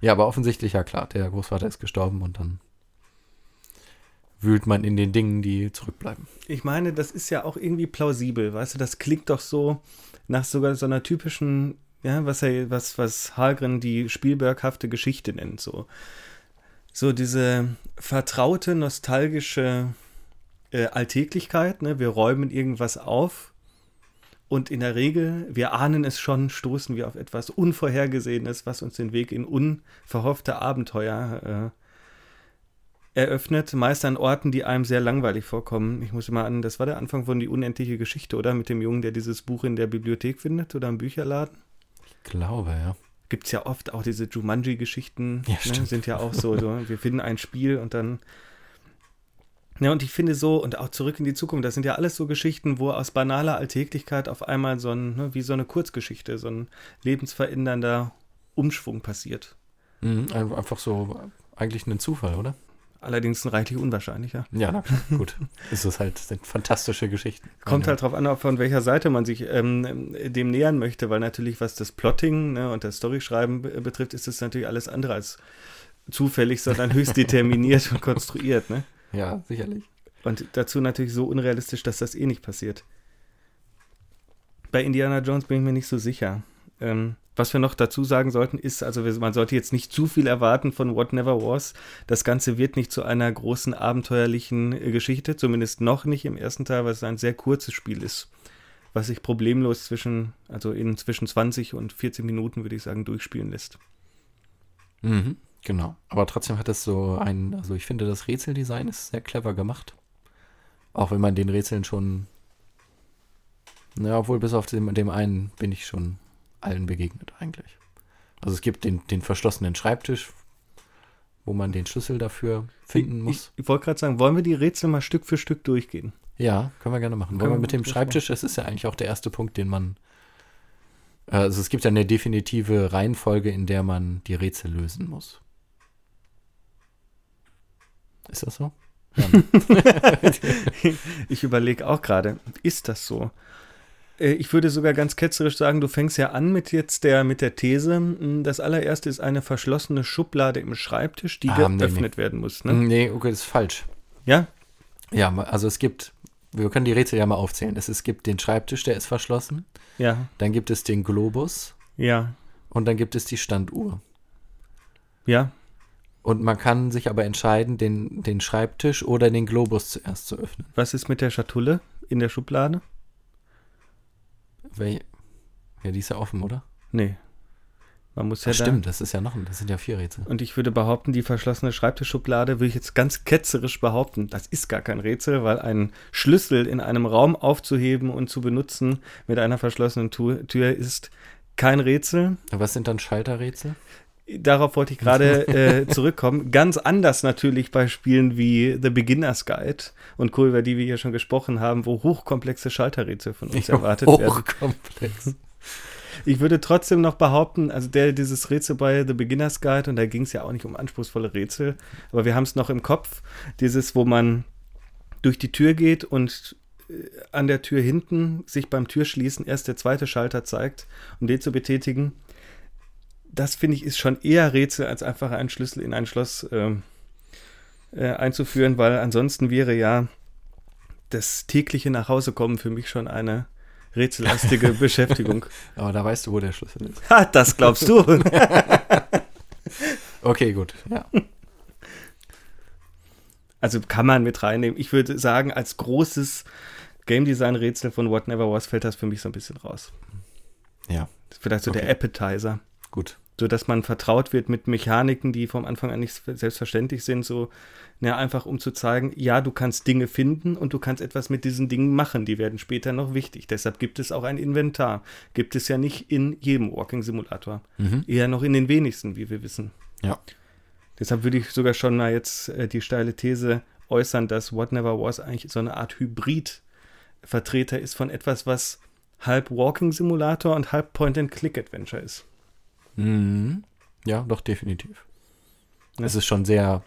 Ja, aber offensichtlich, ja klar, der Großvater ist gestorben und dann wühlt man in den Dingen, die zurückbleiben. Ich meine, das ist ja auch irgendwie plausibel, weißt du, das klingt doch so nach sogar so einer typischen, ja, was er, was, was Hallgren die Spielberghafte Geschichte nennt, so. So diese vertraute, nostalgische äh, Alltäglichkeit, ne? Wir räumen irgendwas auf und in der Regel, wir ahnen es schon, stoßen wir auf etwas Unvorhergesehenes, was uns den Weg in unverhoffte Abenteuer äh, eröffnet, meist an Orten, die einem sehr langweilig vorkommen. Ich muss immer an, das war der Anfang von Die unendliche Geschichte, oder? Mit dem Jungen, der dieses Buch in der Bibliothek findet oder im Bücherladen. Ich glaube, ja. Gibt es ja oft auch diese Jumanji-Geschichten, Ja, ne, sind ja auch so, so, wir finden ein Spiel und dann. Ja, und ich finde so, und auch zurück in die Zukunft, das sind ja alles so Geschichten, wo aus banaler Alltäglichkeit auf einmal so ein, ne, wie so eine Kurzgeschichte, so ein lebensverändernder Umschwung passiert. Mhm, ein- einfach so eigentlich ein Zufall, oder? Allerdings ein reichlich unwahrscheinlicher. Ja, na gut. Es ist halt, sind fantastische Geschichten. Kommt ja. halt drauf an, von welcher Seite man sich ähm, dem nähern möchte, weil natürlich, was das Plotting ne, und das Storyschreiben be betrifft, ist es natürlich alles andere als zufällig, sondern höchst determiniert und konstruiert. Ne? Ja, sicherlich. Und dazu natürlich so unrealistisch, dass das eh nicht passiert. Bei Indiana Jones bin ich mir nicht so sicher. Ähm, was wir noch dazu sagen sollten, ist, also man sollte jetzt nicht zu viel erwarten von What Never Was. Das Ganze wird nicht zu einer großen abenteuerlichen äh, Geschichte, zumindest noch nicht im ersten Teil, weil es ein sehr kurzes Spiel ist, was sich problemlos zwischen, also in zwischen 20 und 40 Minuten, würde ich sagen, durchspielen lässt. Mhm, genau. Aber trotzdem hat es so ein, also ich finde, das Rätseldesign ist sehr clever gemacht. Auch wenn man den Rätseln schon, na, obwohl bis auf dem, dem einen bin ich schon allen begegnet eigentlich. Also es gibt den, den verschlossenen Schreibtisch, wo man den Schlüssel dafür finden muss. Ich, ich wollte gerade sagen, wollen wir die Rätsel mal Stück für Stück durchgehen? Ja, können wir gerne machen. Wollen wir mit dem Schreibtisch, das ist ja eigentlich auch der erste Punkt, den man. äh, Also es gibt ja eine definitive Reihenfolge, in der man die Rätsel lösen muss. Ist das so? Ja. Ich überlege auch gerade, ist das so? Äh, Ich würde sogar ganz ketzerisch sagen, du fängst ja an mit jetzt der, mit der These, mh, das allererste ist eine verschlossene Schublade im Schreibtisch, die Ah, nee, geöffnet werden muss. Ne? nee, okay, das ist falsch. Ja? Ja, also es gibt, wir können die Rätsel ja mal aufzählen. Es, es gibt den Schreibtisch, der ist verschlossen. Ja, Dann gibt es den Globus ja, und dann gibt es die Standuhr. ja. Und man kann sich aber entscheiden, den, den Schreibtisch oder den Globus zuerst zu öffnen. Was ist mit der Schatulle in der Schublade? Wel ja, die ist ja offen, oder? Nee. Man muss ja Ach, da, stimmt, das ist ja noch ein, das sind ja vier Rätsel. Und ich würde behaupten, die verschlossene Schreibtischschublade würde ich jetzt ganz ketzerisch behaupten, das ist gar kein Rätsel, weil ein Schlüssel in einem Raum aufzuheben und zu benutzen mit einer verschlossenen Tür ist kein Rätsel. Was sind dann Schalterrätsel? Darauf wollte ich gerade äh, zurückkommen. Ganz anders natürlich bei Spielen wie The Beginner's Guide und Co., über die wir hier schon gesprochen haben, wo hochkomplexe Schalterrätsel von uns erwartet werden. Hochkomplex. Ich würde trotzdem noch behaupten, also der, dieses Rätsel bei The Beginner's Guide, und da ging es ja auch nicht um anspruchsvolle Rätsel, aber wir haben es noch im Kopf, dieses, wo man durch die Tür geht und äh, an der Tür hinten sich beim Türschließen erst der zweite Schalter zeigt, um den zu betätigen. Das finde ich ist schon eher Rätsel, als einfach einen Schlüssel in ein Schloss ähm, äh, einzuführen, weil ansonsten wäre ja das tägliche Nachhausekommen für mich schon eine rätsellastige Beschäftigung. Aber da weißt du, wo der Schlüssel ist. Ha, das glaubst du. Okay, gut. Ja. Also kann man mit reinnehmen. Ich würde sagen, als großes Game Design Rätsel von What Never Was fällt das für mich so ein bisschen raus. Ja, Das ist vielleicht so der Okay. Appetizer. Gut. So dass man vertraut wird mit Mechaniken, die vom Anfang an nicht selbstverständlich sind, so na, einfach um zu zeigen, ja, du kannst Dinge finden und du kannst etwas mit diesen Dingen machen, die werden später noch wichtig. Deshalb gibt es auch ein Inventar. Gibt es ja nicht in jedem Walking Simulator. Mhm. Eher noch in den wenigsten, wie wir wissen. Ja. Deshalb würde ich sogar schon mal jetzt äh, die steile These äußern, dass What Never Was eigentlich so eine Art Hybrid-Vertreter ist von etwas, was halb Walking-Simulator und halb Point-and-Click-Adventure ist. Mhm. Ja, doch, definitiv. Ja. Es ist schon sehr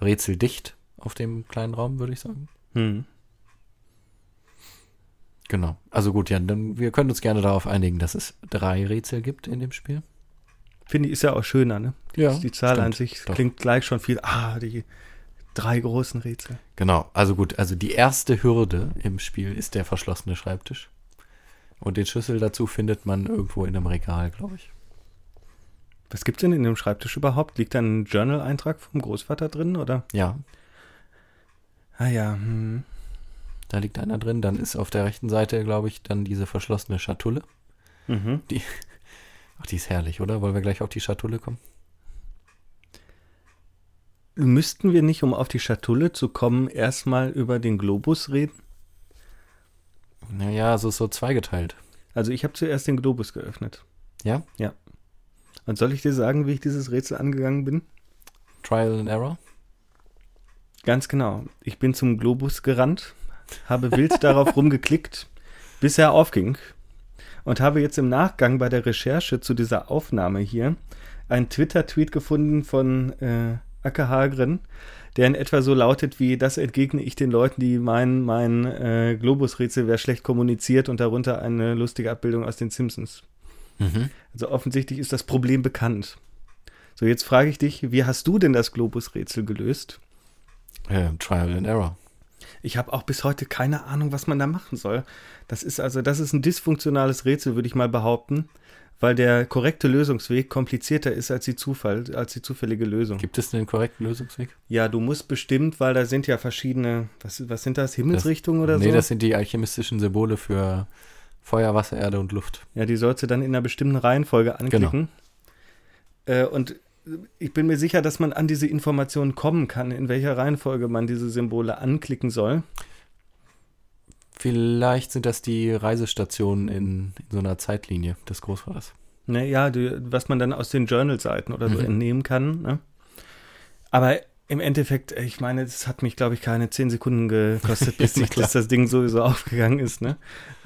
rätseldicht auf dem kleinen Raum, würde ich sagen. Hm. Genau. Also gut, ja, dann wir können uns gerne darauf einigen, dass es drei Rätsel gibt in dem Spiel. Finde ich, ist ja auch schöner, ne? Ja, die Zahl an stimmt, sich doch. klingt gleich schon viel. Ah, die drei großen Rätsel. Genau. Also gut, also die erste Hürde im Spiel ist der verschlossene Schreibtisch. Und den Schlüssel dazu findet man irgendwo in einem Regal, glaube ich. Was gibt's denn in dem Schreibtisch überhaupt? Liegt da ein Journal-Eintrag vom Großvater drin, oder? Ja, Ah ja, hm. da liegt einer drin. Dann ist auf der rechten Seite, glaube ich, dann diese verschlossene Schatulle. Mhm. Ach, die ist herrlich, oder? Wollen wir gleich auf die Schatulle kommen? Müssten wir nicht, um auf die Schatulle zu kommen, erstmal über den Globus reden? Naja, so ist so zweigeteilt. Also ich habe zuerst den Globus geöffnet. Ja? Und soll ich dir sagen, wie ich dieses Rätsel angegangen bin? Trial and Error? Ganz genau. Ich bin zum Globus gerannt, habe wild darauf rumgeklickt, bis er aufging. Und habe jetzt im Nachgang bei der Recherche zu dieser Aufnahme hier einen Twitter-Tweet gefunden von äh, Acke Hagren, der in etwa so lautet wie, das entgegne ich den Leuten, die meinen, mein äh, Globus-Rätsel wäre schlecht kommuniziert und darunter eine lustige Abbildung aus den Simpsons. Mhm. Also offensichtlich ist das Problem bekannt. So, jetzt frage ich dich, wie hast du denn das Globus-Rätsel gelöst? Äh, Trial and Error. Ich habe auch bis heute keine Ahnung, was man da machen soll. Das ist also, das ist ein dysfunktionales Rätsel, würde ich mal behaupten, weil der korrekte Lösungsweg komplizierter ist als die Zufall, als die zufällige Lösung. Gibt es einen korrekten Lösungsweg? Ja, du musst bestimmt, weil da sind ja verschiedene, was, was sind das, Himmelsrichtungen oder nee, so? das sind die alchemistischen Symbole für Feuer, Wasser, Erde und Luft. Ja, die sollst du dann in einer bestimmten Reihenfolge anklicken. Äh, und ich bin mir sicher, dass man an diese Informationen kommen kann, in welcher Reihenfolge man diese Symbole anklicken soll. Vielleicht sind das die Reisestationen in, in so einer Zeitlinie des Großvaters. Ne, ja, die, was man dann aus den Journal-Seiten oder so Mhm. entnehmen kann. Ne? Aber im Endeffekt, ich meine, es hat mich, glaube ich, keine zehn Sekunden gekostet, bis ich, dass das Ding sowieso aufgegangen ist. Ne?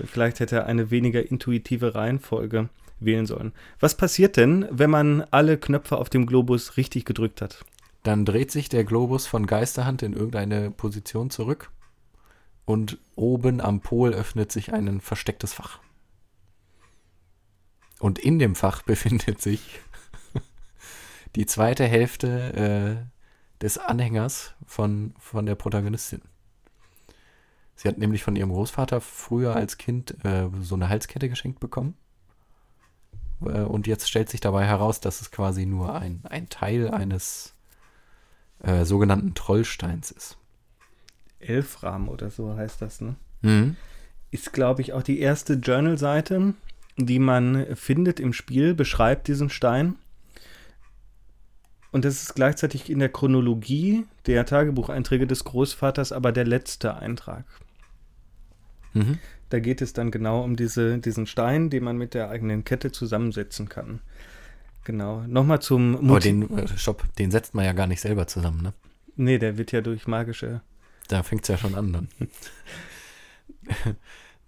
Vielleicht hätte er eine weniger intuitive Reihenfolge wählen sollen. Was passiert denn, wenn man alle Knöpfe auf dem Globus richtig gedrückt hat? Dann dreht sich der Globus von Geisterhand in irgendeine Position zurück und oben am Pol öffnet sich ein verstecktes Fach. Und in dem Fach befindet sich die zweite Hälfte äh, des Anhängers von, von der Protagonistin. Sie hat nämlich von ihrem Großvater früher als Kind äh, so eine Halskette geschenkt bekommen. Äh, und jetzt stellt sich dabei heraus, dass es quasi nur ein, ein Teil eines äh, sogenannten Trollsteins ist. Elfram oder so heißt das, ne? Mhm. Ist, glaube ich, auch die erste Journal-Seite, die man findet im Spiel, beschreibt diesen Stein. Und das ist gleichzeitig in der Chronologie der Tagebucheinträge des Großvaters aber der letzte Eintrag. Mhm. Da geht es dann genau um diese, diesen Stein, den man mit der eigenen Kette zusammensetzen kann. Genau. Nochmal zum Aber Motiv- den, äh, Stopp, den setzt man ja gar nicht selber zusammen, ne? Nee, der wird ja durch magische. Da fängt es ja schon an dann.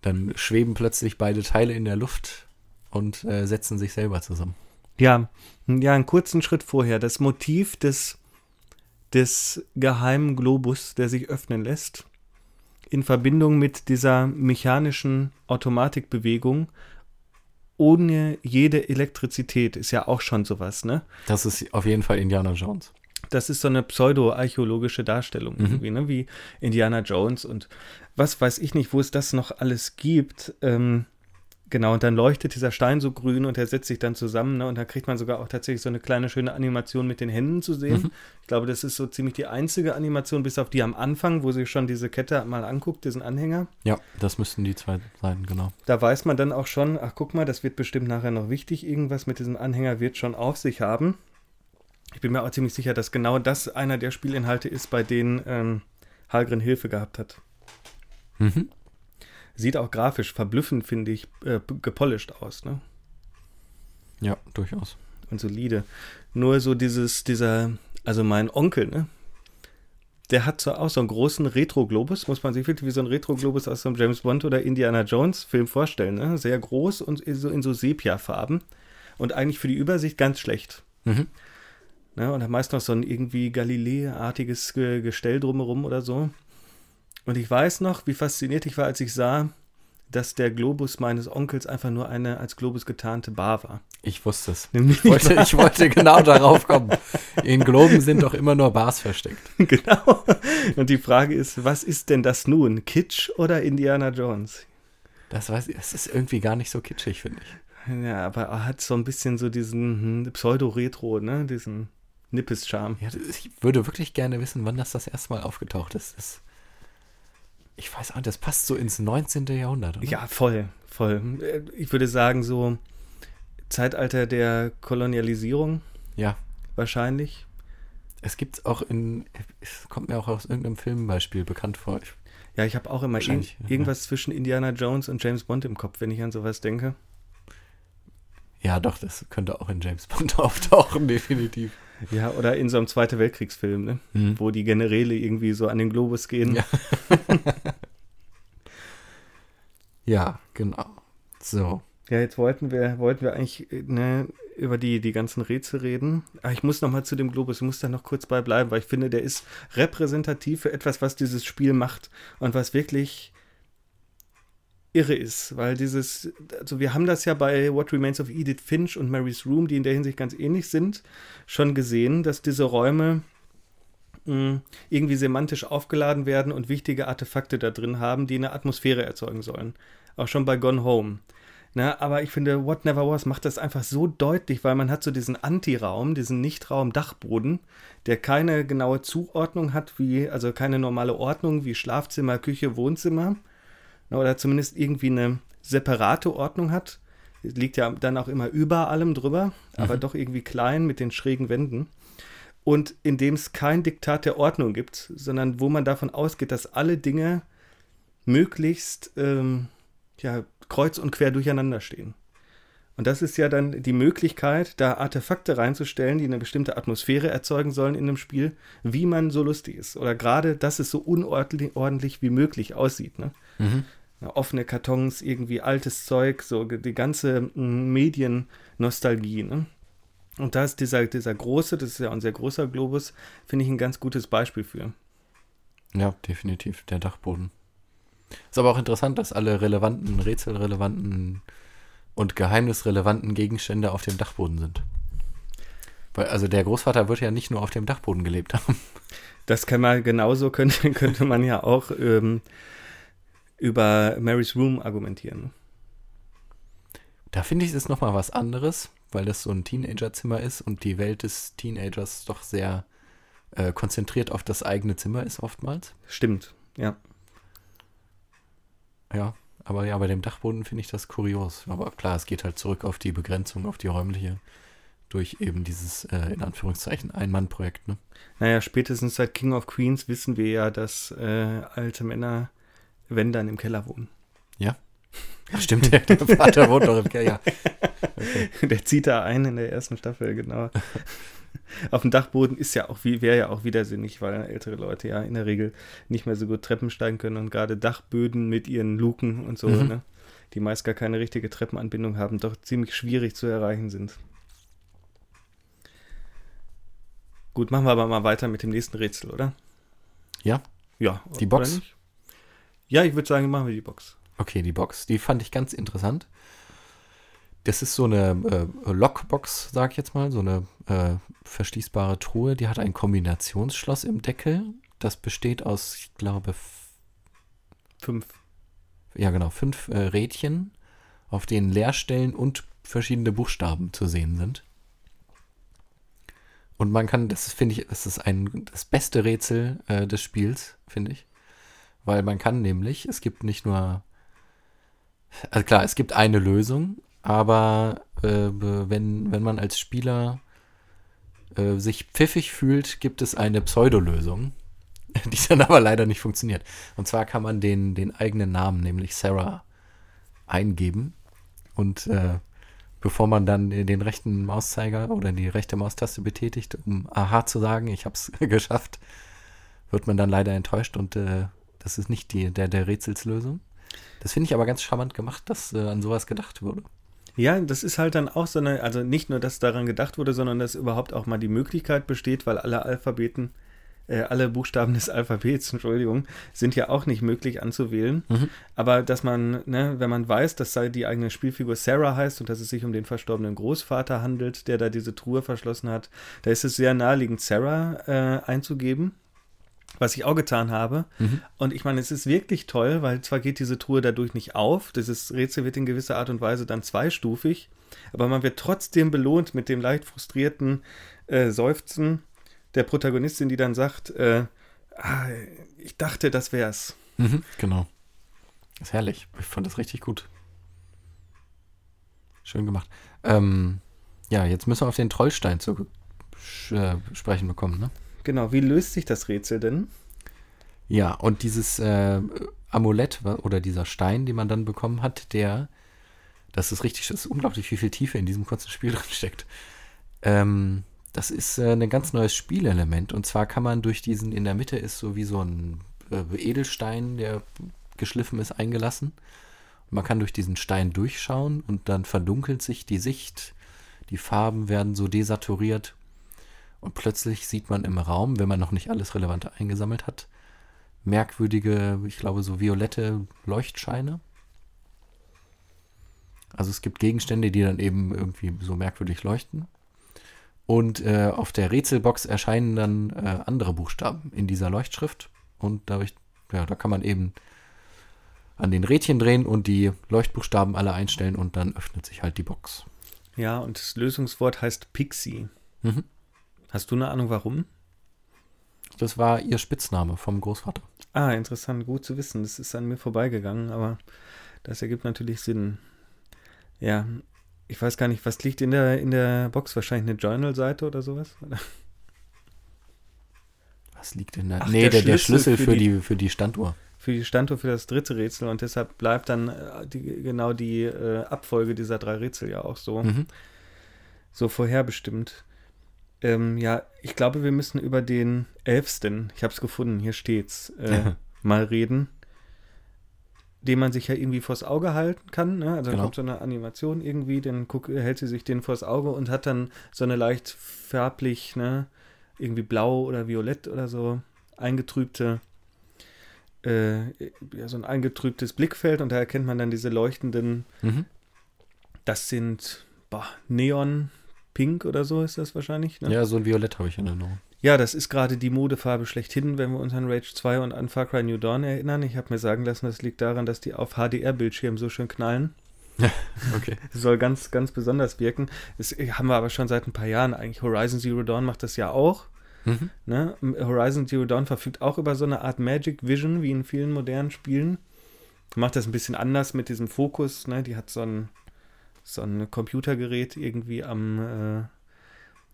dann schweben plötzlich beide Teile in der Luft und äh, setzen sich selber zusammen. Ja, ja, einen kurzen Schritt vorher. Das Motiv des, des geheimen Globus, der sich öffnen lässt, in Verbindung mit dieser mechanischen Automatikbewegung ohne jede Elektrizität, ist ja auch schon sowas, ne? Das ist auf jeden Fall Indiana Jones. Das ist so eine pseudo-archäologische Darstellung Mhm. irgendwie, ne? Wie Indiana Jones und was weiß ich nicht, wo es das noch alles gibt. Ähm, genau, und dann leuchtet dieser Stein so grün und er setzt sich dann zusammen, ne? Und da kriegt man sogar auch tatsächlich so eine kleine schöne Animation mit den Händen zu sehen. Mhm. Ich glaube, das ist so ziemlich die einzige Animation, bis auf die am Anfang, wo sie schon diese Kette mal anguckt, diesen Anhänger. Ja, das müssten die zwei sein, genau. Da weiß man dann auch schon, ach guck mal, das wird bestimmt nachher noch wichtig. Irgendwas mit diesem Anhänger wird schon auf sich haben. Ich bin mir auch ziemlich sicher, dass genau das einer der Spielinhalte ist, bei denen ähm, Halgren Hilfe gehabt hat. Mhm. Sieht auch grafisch verblüffend, finde ich, äh, gepolished aus, ne? Ja, durchaus. Und solide. Nur so dieses, dieser, also mein Onkel, ne? Der hat so auch so einen großen Retro-Globus, muss man sich wirklich wie so ein Retro-Globus aus so einem James Bond oder Indiana Jones-Film vorstellen, ne? Sehr groß und in so, in so Sepia-Farben. Und eigentlich für die Übersicht ganz schlecht. Mhm. Ne? Und hat meist noch so ein irgendwie Galilei-artiges Ge Gestell drumherum oder so. Und ich weiß noch, wie fasziniert ich war, als ich sah, dass der Globus meines Onkels einfach nur eine als Globus getarnte Bar war. Ich wusste es. Ich wollte, ich wollte genau darauf kommen. In Globen sind doch immer nur Bars versteckt. genau. Und die Frage ist, was ist denn das nun? Kitsch oder Indiana Jones? Das weiß ich, das ist irgendwie gar nicht so kitschig, finde ich. Ja, aber er hat so ein bisschen so diesen hm, Pseudo-Retro, ne? Diesen Nippes-Charme. Ja, ich würde wirklich gerne wissen, wann das das erste Mal aufgetaucht ist. Das, ich weiß auch, nicht, das passt so ins 19. Jahrhundert. Oder? Ja, voll, voll. Ich würde sagen, so Zeitalter der Kolonialisierung Ja, wahrscheinlich. es gibt auch in, es kommt mir auch aus irgendeinem Filmbeispiel bekannt vor. Ich, Ja, ich habe auch immer irg Wahrscheinlich, ja. irgendwas zwischen Indiana Jones und James Bond im Kopf, wenn ich an sowas denke. ja, doch, das könnte auch in James Bond auftauchen, definitiv. Ja, oder in so einem Zweite Weltkriegsfilm, ne? Hm. wo die Generäle irgendwie so an den Globus gehen. Ja. Ja, genau. So. Ja, jetzt wollten wir, wollten wir eigentlich äh, ne, über die, die ganzen Rätsel reden. Aber ich muss noch mal zu dem Globus, ich muss da noch kurz bei bleiben, weil ich finde, der ist repräsentativ für etwas, was dieses Spiel macht und was wirklich irre ist, weil dieses, also wir haben das ja bei What Remains of Edith Finch und Mary's Room, die in der Hinsicht ganz ähnlich sind, schon gesehen, dass diese Räume mh, irgendwie semantisch aufgeladen werden und wichtige Artefakte da drin haben, die eine Atmosphäre erzeugen sollen. Auch schon bei Gone Home. Na, aber ich finde, What Never Was macht das einfach so deutlich, weil man hat so diesen Antiraum, diesen Nichtraum Dachboden, der keine genaue Zuordnung hat, wie, also keine normale Ordnung wie Schlafzimmer, Küche, Wohnzimmer. Na, oder zumindest irgendwie eine separate Ordnung hat. Liegt ja dann auch immer über allem drüber, aber doch irgendwie klein mit den schrägen Wänden. Und in dem es kein Diktat der Ordnung gibt, sondern wo man davon ausgeht, dass alle Dinge möglichst ähm, ja, kreuz und quer durcheinander stehen. Und das ist ja dann die Möglichkeit, da Artefakte reinzustellen, die eine bestimmte Atmosphäre erzeugen sollen in einem Spiel, wie man so lustig ist. Oder gerade, dass es so unordentlich wie möglich aussieht. Ne? Mhm. Offene Kartons, irgendwie altes Zeug, so die ganze mm, Mediennostalgie. Ne? Und da ist dieser, dieser große, das ist ja ein sehr großer Globus, finde ich ein ganz gutes Beispiel für. Ja, definitiv, der Dachboden. Ist aber auch interessant, dass alle relevanten, rätselrelevanten und geheimnisrelevanten Gegenstände auf dem Dachboden sind. Weil, also der Großvater wird ja nicht nur auf dem Dachboden gelebt haben. Das kann man genauso, könnte, könnte man ja auch ähm, über Mary's Room argumentieren. Da finde ich es nochmal was anderes, weil das so ein Teenagerzimmer ist und die Welt des Teenagers doch sehr äh, konzentriert auf das eigene Zimmer ist oftmals. Stimmt, ja. Ja, aber ja, bei dem Dachboden finde ich das kurios. Aber klar, es geht halt zurück auf die Begrenzung, auf die räumliche, durch eben dieses, äh, in Anführungszeichen, Ein-Mann-Projekt. Ne? Naja, spätestens seit King of Queens wissen wir ja, dass äh, alte Männer, wenn dann im Keller wohnen. Ja. Ach, stimmt, der, der Vater wohnt doch im Keller. Ja. Okay. Der zieht da ein in der ersten Staffel, genau. Auf dem Dachboden ist ja auch wie wäre ja auch widersinnig, weil ältere Leute ja in der Regel nicht mehr so gut Treppen steigen können und gerade Dachböden mit ihren Luken und so, mhm. ne, die meist gar keine richtige Treppenanbindung haben, doch ziemlich schwierig zu erreichen sind. Gut, machen wir aber mal weiter mit dem nächsten Rätsel, oder? Ja. Ja. Die Box? Ja, ich würde sagen, machen wir die Box. Okay, die Box. Die fand ich ganz interessant. Das ist so eine äh, Lockbox, sag ich jetzt mal, so eine äh, verschließbare Truhe. Die hat ein Kombinationsschloss im Deckel. Das besteht aus, ich glaube, fünf. Ja, genau, fünf äh, Rädchen, auf denen Leerstellen und verschiedene Buchstaben zu sehen sind. Und man kann, das finde ich, das ist ein, das beste Rätsel äh, des Spiels, finde ich. Weil man kann nämlich, es gibt nicht nur, also klar, es gibt eine Lösung, aber äh, wenn, wenn man als Spieler äh, sich pfiffig fühlt, gibt es eine Pseudolösung, die dann aber leider nicht funktioniert. Und zwar kann man den, den eigenen Namen, nämlich Sarah, eingeben. Und äh, bevor man dann den rechten Mauszeiger oder die rechte Maustaste betätigt, um Aha zu sagen, ich habe es geschafft, wird man dann leider enttäuscht und äh, das ist nicht die, der, der Rätselslösung. Das finde ich aber ganz charmant gemacht, dass äh, an sowas gedacht wurde. Ja, das ist halt dann auch so eine, also nicht nur, dass daran gedacht wurde, sondern dass überhaupt auch mal die Möglichkeit besteht, weil alle Alphabeten, äh, alle Buchstaben des Alphabets, Entschuldigung, sind ja auch nicht möglich anzuwählen. Mhm. Aber dass man, ne, wenn man weiß, dass die eigene Spielfigur Sarah heißt und dass es sich um den verstorbenen Großvater handelt, der da diese Truhe verschlossen hat, da ist es sehr naheliegend, Sarah äh, einzugeben was ich auch getan habe. Mhm. Und ich meine, es ist wirklich toll, weil zwar geht diese Truhe dadurch nicht auf, dieses Rätsel wird in gewisser Art und Weise dann zweistufig, aber man wird trotzdem belohnt mit dem leicht frustrierten äh, Seufzen der Protagonistin, die dann sagt, äh, ah, ich dachte, das wär's. Mhm, genau. Das ist herrlich. Ich fand das richtig gut. Schön gemacht. Ähm, ja, jetzt müssen wir auf den Trollstein zu äh, sprechen bekommen, ne? Genau, wie löst sich das Rätsel denn? Ja, und dieses äh, Amulett oder dieser Stein, den man dann bekommen hat, der, das ist richtig, das ist unglaublich, wie viel Tiefe in diesem kurzen Spiel drin steckt. Ähm, das ist äh, ein ganz neues Spielelement. Und zwar kann man durch diesen, in der Mitte ist so wie so ein äh, Edelstein, der geschliffen ist, eingelassen. Und man kann durch diesen Stein durchschauen und dann verdunkelt sich die Sicht. Die Farben werden so desaturiert und plötzlich sieht man im Raum, wenn man noch nicht alles Relevante eingesammelt hat, merkwürdige, ich glaube, so violette Leuchtscheine. Also es gibt Gegenstände, die dann eben irgendwie so merkwürdig leuchten. Und äh, auf der Rätselbox erscheinen dann äh, andere Buchstaben in dieser Leuchtschrift. Und dadurch, ja, da kann man eben an den Rädchen drehen und die Leuchtbuchstaben alle einstellen und dann öffnet sich halt die Box. Ja, und das Lösungswort heißt Pixie. Mhm. Hast du eine Ahnung, warum? Das war ihr Spitzname vom Großvater. Ah, interessant, gut zu wissen. Das ist an mir vorbeigegangen, aber das ergibt natürlich Sinn. Ja, ich weiß gar nicht, was liegt in der, in der Box? Wahrscheinlich eine Journal-Seite oder sowas? Was liegt in der? Ach, nee, der, der, Schlüssel, für, für die, für die Standuhr. für die Standuhr für das dritte Rätsel und deshalb bleibt dann äh, die, genau die äh, Abfolge dieser drei Rätsel ja auch so, Mhm. so vorherbestimmt. Ähm, ja, ich glaube, wir müssen über den elfsten, ich habe es gefunden, hier steht's, äh, mal reden, den man sich ja irgendwie vors Auge halten kann. Ne? Also da Genau. kommt so eine Animation irgendwie, dann guck, hält sie sich den vors Auge und hat dann so eine leicht färblich, ne, irgendwie blau oder violett oder so eingetrübte, äh, ja, so ein eingetrübtes Blickfeld und da erkennt man dann diese leuchtenden, Mhm. das sind boah, Neon Pink oder so ist das wahrscheinlich. Ne? Ja, so ein Violett habe ich in Erinnerung. Ja, das ist gerade die Modefarbe schlechthin, wenn wir uns an Rage 2 und an Far Cry New Dawn erinnern. Ich habe mir sagen lassen, das liegt daran, dass die auf HDR-Bildschirmen so schön knallen. Okay. Das soll ganz, ganz besonders wirken. Das haben wir aber schon seit ein paar Jahren eigentlich. Horizon Zero Dawn macht das ja auch. Mhm. Ne? Horizon Zero Dawn verfügt auch über so eine Art Magic Vision, wie in vielen modernen Spielen. Macht das ein bisschen anders mit diesem Fokus. Ne? Die hat so ein, so ein Computergerät irgendwie am, äh,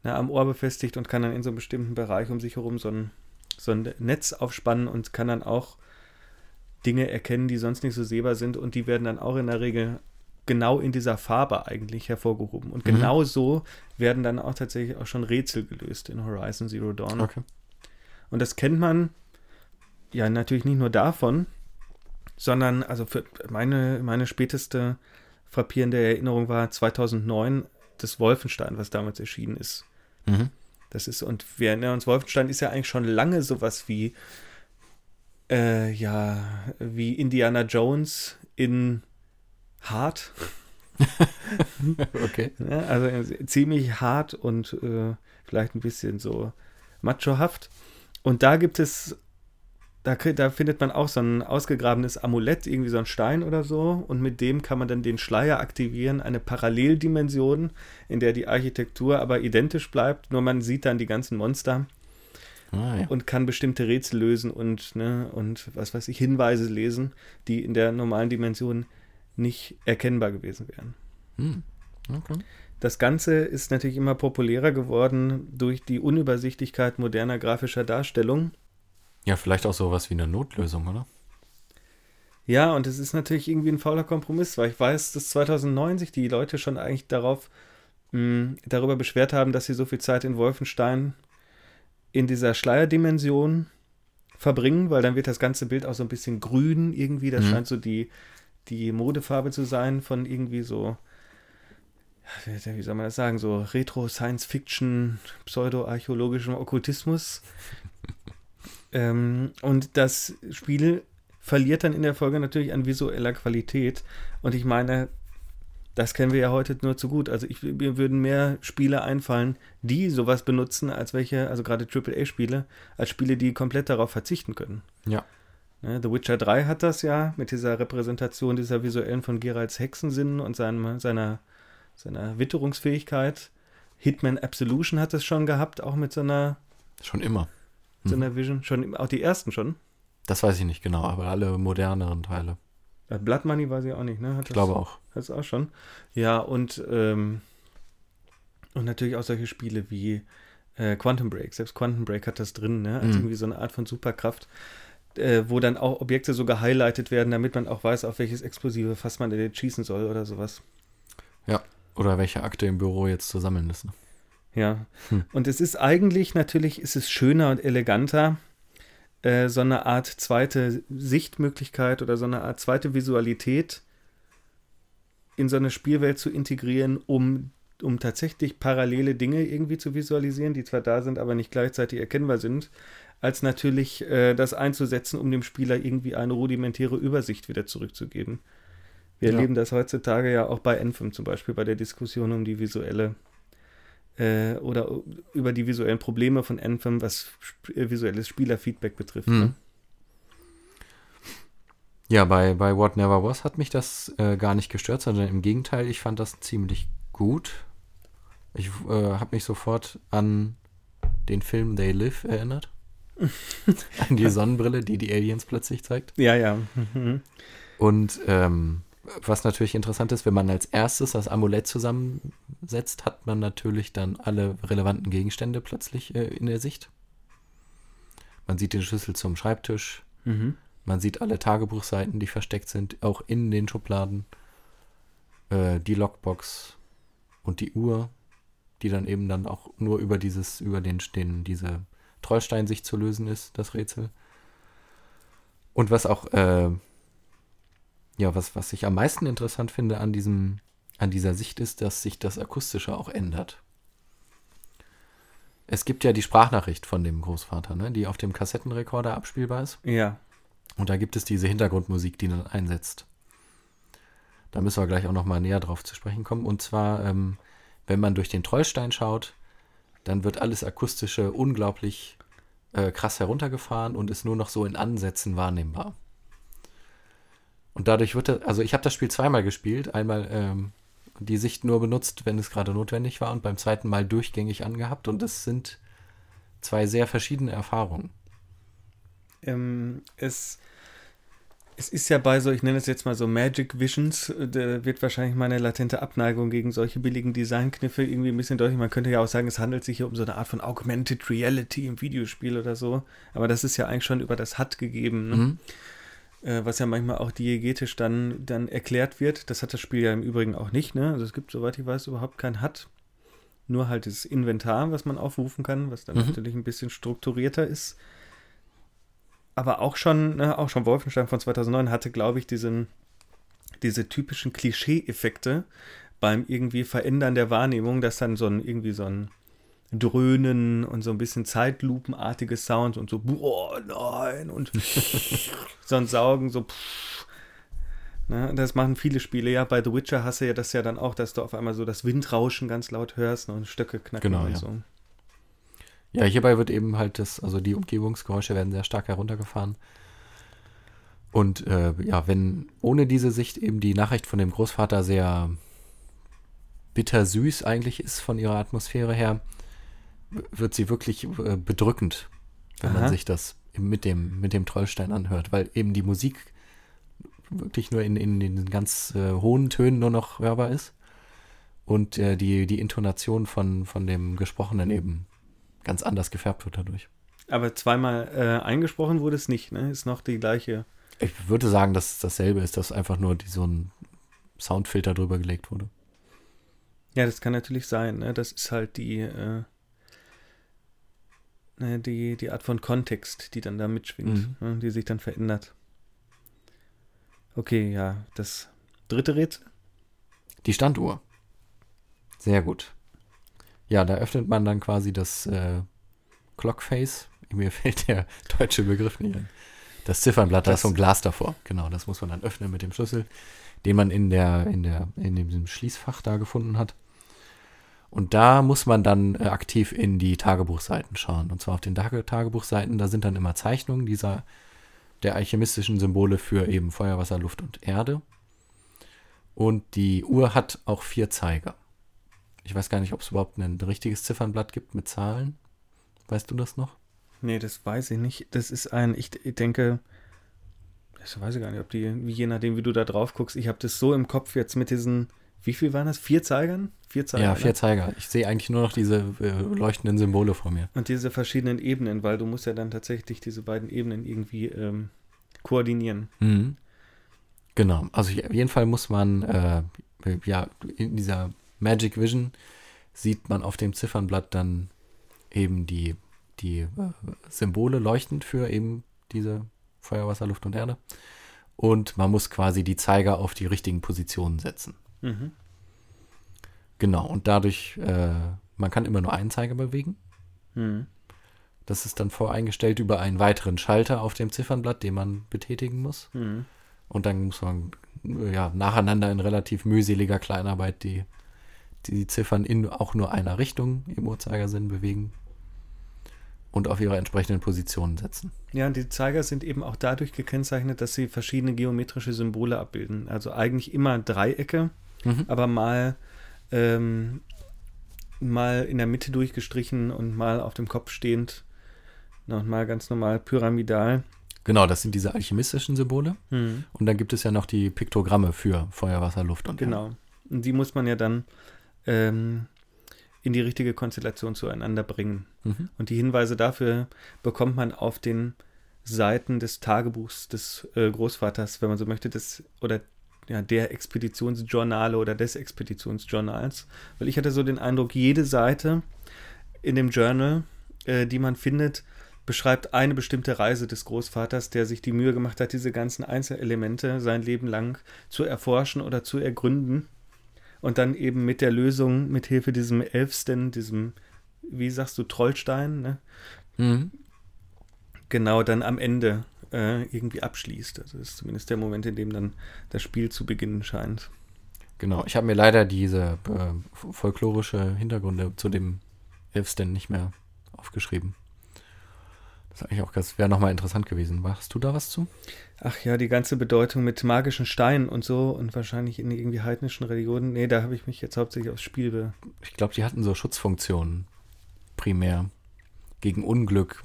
na, am Ohr befestigt und kann dann in so einem bestimmten Bereich um sich herum so ein, so ein Netz aufspannen und kann dann auch Dinge erkennen, die sonst nicht so sehbar sind und die werden dann auch in der Regel genau in dieser Farbe eigentlich hervorgehoben. Und Mhm. genau so werden dann auch tatsächlich auch schon Rätsel gelöst in Horizon Zero Dawn. Okay. Und das kennt man ja natürlich nicht nur davon, sondern also für meine, meine späteste frappierende Erinnerung war 2009 das Wolfenstein, was damals erschienen ist. Mhm. Das ist, und wir erinnern uns, Wolfenstein ist ja eigentlich schon lange sowas wie, äh, ja, wie Indiana Jones in hart. Okay. Ja, also ziemlich hart und äh, vielleicht ein bisschen so machohaft. Und da gibt es, da, da findet man auch so ein ausgegrabenes Amulett, irgendwie so ein Stein oder so. Und mit dem kann man dann den Schleier aktivieren, eine Paralleldimension, in der die Architektur aber identisch bleibt. Nur man sieht dann die ganzen Monster Ah, ja. und kann bestimmte Rätsel lösen und, ne, und was weiß ich, Hinweise lesen, die in der normalen Dimension nicht erkennbar gewesen wären. Hm. Okay. Das Ganze ist natürlich immer populärer geworden durch die Unübersichtlichkeit moderner grafischer Darstellung. Ja, vielleicht auch sowas wie eine Notlösung, oder? Ja, und es ist natürlich irgendwie ein fauler Kompromiss, weil ich weiß, dass 2009 sich die Leute schon eigentlich darauf mh, darüber beschwert haben, dass sie so viel Zeit in Wolfenstein in dieser Schleierdimension verbringen, weil dann wird das ganze Bild auch so ein bisschen grün irgendwie. Das Mhm. scheint so die, die Modefarbe zu sein von irgendwie so, wie soll man das sagen, so Retro-Science-Fiction, pseudo-archäologischem Okkultismus. Ähm, und das Spiel verliert dann in der Folge natürlich an visueller Qualität. Und ich meine, das kennen wir ja heute nur zu gut. Also ich, mir würden mehr Spiele einfallen, die sowas benutzen, als welche, also gerade AAA-Spiele, als Spiele, die komplett darauf verzichten können. Ja. Ne, The Witcher 3 hat das ja mit dieser Repräsentation dieser visuellen von Geralts Hexensinnen und seinem, seiner, seiner Witterungsfähigkeit. Hitman Absolution hat es schon gehabt, auch mit so einer, Schon immer. So Mhm. Vision. Schon, auch die ersten schon. Das weiß ich nicht genau, aber alle moderneren Teile. Äh, Blood Money weiß ich auch nicht, ne? Hat Ich das- glaube auch. Hat es auch schon. Ja, und, ähm, und natürlich auch solche Spiele wie äh, Quantum Break. Selbst Quantum Break hat das drin, ne? Als Mhm. irgendwie so eine Art von Superkraft, äh, wo dann auch Objekte so gehighlightet werden, damit man auch weiß, auf welches explosive Fass man denn schießen soll oder sowas. Oder welche Akte im Büro jetzt zu sammeln ist. ne? Ja. Hm. Und es ist eigentlich, natürlich ist es schöner und eleganter, äh, so eine Art zweite Sichtmöglichkeit oder so eine Art zweite Visualität in so eine Spielwelt zu integrieren, um, um tatsächlich parallele Dinge irgendwie zu visualisieren, die zwar da sind, aber nicht gleichzeitig erkennbar sind, als natürlich äh, das einzusetzen, um dem Spieler irgendwie eine rudimentäre Übersicht wieder zurückzugeben. Wir Ja. erleben das heutzutage ja auch bei Anthem zum Beispiel, bei der Diskussion um die visuelle äh, oder über die visuellen Probleme von Anthem, was sp äh, visuelles Spielerfeedback betrifft. Hm. Ne? Ja, bei, bei What Never Was hat mich das äh, gar nicht gestört, sondern im Gegenteil, ich fand das ziemlich gut. Ich äh, habe mich sofort an den Film They Live erinnert. an die Sonnenbrille, die die Aliens plötzlich zeigt. Ja, ja. Mhm. Und ähm, was natürlich interessant ist, wenn man als erstes das Amulett zusammensetzt, hat man natürlich dann alle relevanten Gegenstände plötzlich äh, in der Sicht. Man sieht den Schlüssel zum Schreibtisch, Mhm. Man sieht alle Tagebuchseiten, die versteckt sind, auch in den Schubladen. Äh, die Lockbox und die Uhr, die dann eben dann auch nur über dieses, über den, den diese Trollstein sich zu lösen ist, das Rätsel. Und was auch, äh, ja, was, was ich am meisten interessant finde an diesem, an dieser Sicht ist, dass sich das Akustische auch ändert. Es gibt ja die Sprachnachricht von dem Großvater, ne, die auf dem Kassettenrekorder abspielbar ist. Ja. Und da gibt es diese Hintergrundmusik, die dann einsetzt. Da müssen wir gleich auch noch mal näher drauf zu sprechen kommen. Und zwar, ähm, wenn man durch den Trollstein schaut, dann wird alles Akustische unglaublich äh, krass heruntergefahren und ist nur noch so in Ansätzen wahrnehmbar. Und dadurch wird das, also ich habe das Spiel zweimal gespielt. Einmal ähm, die Sicht nur benutzt, wenn es gerade notwendig war und beim zweiten Mal durchgängig angehabt. Und das sind zwei sehr verschiedene Erfahrungen. Ähm, es, es ist ja bei so, ich nenne es jetzt mal so Magic Visions, da wird wahrscheinlich meine latente Abneigung gegen solche billigen Designkniffe irgendwie ein bisschen deutlich. Man könnte ja auch sagen, es handelt sich hier um so eine Art von Augmented Reality im Videospiel oder so. Aber das ist ja eigentlich schon über das HUD gegeben. Ne? Mhm äh, was ja manchmal auch diegetisch dann, dann erklärt wird. Das hat das Spiel ja im Übrigen auch nicht. Ne? Also es gibt, soweit ich weiß, überhaupt kein HUD. Nur halt das Inventar, was man aufrufen kann, was dann mhm. natürlich ein bisschen strukturierter ist. Aber auch schon, ne, auch schon Wolfenstein von 2009 hatte, glaube ich, diesen, diese typischen Klischee-Effekte beim irgendwie Verändern der Wahrnehmung, dass dann so ein irgendwie so ein Dröhnen und so ein bisschen Zeitlupenartige Sounds und so, boah, nein, und so ein Saugen, so, pff. Ne, das machen viele Spiele. Ja, bei The Witcher hast du ja das ja dann auch, dass du auf einmal so das Windrauschen ganz laut hörst ne, und Stöcke knacken genau, und ja. so. Ja, hierbei wird eben halt das, also die Umgebungsgeräusche werden sehr stark heruntergefahren. Und äh, ja, wenn ohne diese Sicht eben die Nachricht von dem Großvater sehr bittersüß eigentlich ist von ihrer Atmosphäre her, wird sie wirklich äh, bedrückend, wenn Aha. man sich das mit dem, mit dem Trollstein anhört, weil eben die Musik wirklich nur in, in den ganz äh, hohen Tönen nur noch hörbar ist und äh, die, die Intonation von, von dem Gesprochenen eben ganz anders gefärbt wird dadurch. Aber zweimal äh, eingesprochen wurde es nicht, ne? Ist noch die gleiche. Ich würde sagen, dass es dasselbe ist, dass einfach nur die, so ein Soundfilter drüber gelegt wurde. Ja, das kann natürlich sein, ne? Das ist halt die, äh, die, die Art von Kontext, die dann da mitschwingt, mhm. ne, die sich dann verändert. Okay, ja, das dritte Rätsel? Die Standuhr. Sehr gut. Ja, da öffnet man dann quasi das äh, Clockface. Mir fällt der deutsche Begriff nicht ein. Das Ziffernblatt, da ist so ein Glas davor. Genau, das muss man dann öffnen mit dem Schlüssel, den man in der, in der, in diesem Schließfach da gefunden hat. Und da muss man dann äh, aktiv in die Tagebuchseiten schauen. Und zwar auf den Tage Tagebuchseiten, da sind dann immer Zeichnungen dieser der alchemistischen Symbole für eben Feuer, Wasser, Luft und Erde. Und die Uhr hat auch vier Zeiger. Ich weiß gar nicht, ob es überhaupt ein richtiges Ziffernblatt gibt mit Zahlen. Weißt du das noch? Nee, das weiß ich nicht. Das ist ein, ich, ich denke, das weiß ich gar nicht, ob die, je nachdem, wie du da drauf guckst, ich habe das so im Kopf jetzt mit diesen wie viel waren das? Vier Zeigern? Vier Zeiger. Ja, vier ne? Zeiger. Ich sehe eigentlich nur noch diese äh, leuchtenden Symbole vor mir. Und diese verschiedenen Ebenen, weil du musst ja dann tatsächlich diese beiden Ebenen irgendwie ähm, koordinieren. Mhm. Genau. Also auf jeden Fall muss man, äh, ja, in dieser Magic Vision sieht man auf dem Ziffernblatt dann eben die, die äh, Symbole leuchtend für eben diese Feuer, Wasser, Luft und Erde. Und man muss quasi die Zeiger auf die richtigen Positionen setzen. Mhm. Genau, und dadurch, äh, man kann immer nur einen Zeiger bewegen. Mhm. Das ist dann voreingestellt über einen weiteren Schalter auf dem Ziffernblatt, den man betätigen muss. Mhm. Und dann muss man ja, nacheinander in relativ mühseliger Kleinarbeit die, die Ziffern in auch nur einer Richtung im Uhrzeigersinn bewegen und auf ihre entsprechenden Positionen setzen. Ja, und die Zeiger sind eben auch dadurch gekennzeichnet, dass sie verschiedene geometrische Symbole abbilden. Also eigentlich immer Dreiecke mhm. aber mal, ähm, mal in der Mitte durchgestrichen und mal auf dem Kopf stehend. Und mal ganz normal pyramidal. Genau, das sind diese alchemistischen Symbole. Mhm. Und dann gibt es ja noch die Piktogramme für Feuer, Wasser, Luft und Genau. Und die muss man ja dann ähm, in die richtige Konstellation zueinander bringen. Mhm. Und die Hinweise dafür bekommt man auf den Seiten des Tagebuchs des äh, Großvaters, wenn man so möchte, des oder ja, der Expeditionsjournale oder des Expeditionsjournals. Weil ich hatte so den Eindruck, jede Seite in dem Journal, äh, die man findet, beschreibt eine bestimmte Reise des Großvaters, der sich die Mühe gemacht hat, diese ganzen Einzelelemente sein Leben lang zu erforschen oder zu ergründen und dann eben mit der Lösung, mit Hilfe diesem Elfsten, diesem, wie sagst du, Trollstein, ne? Mhm. genau dann am Ende äh, irgendwie abschließt. Also das ist zumindest der Moment, in dem dann das Spiel zu beginnen scheint. Genau, ich habe mir leider diese äh, folklorische Hintergründe zu dem Elfsten nicht mehr aufgeschrieben. Das eigentlich auch das wäre nochmal interessant gewesen. Machst du da was zu? Ach ja, die ganze Bedeutung mit magischen Steinen und so und wahrscheinlich in irgendwie heidnischen Religionen. Nee, da habe ich mich jetzt hauptsächlich aufs Spiel be. Ich glaube, die hatten so Schutzfunktionen. Primär. Gegen Unglück.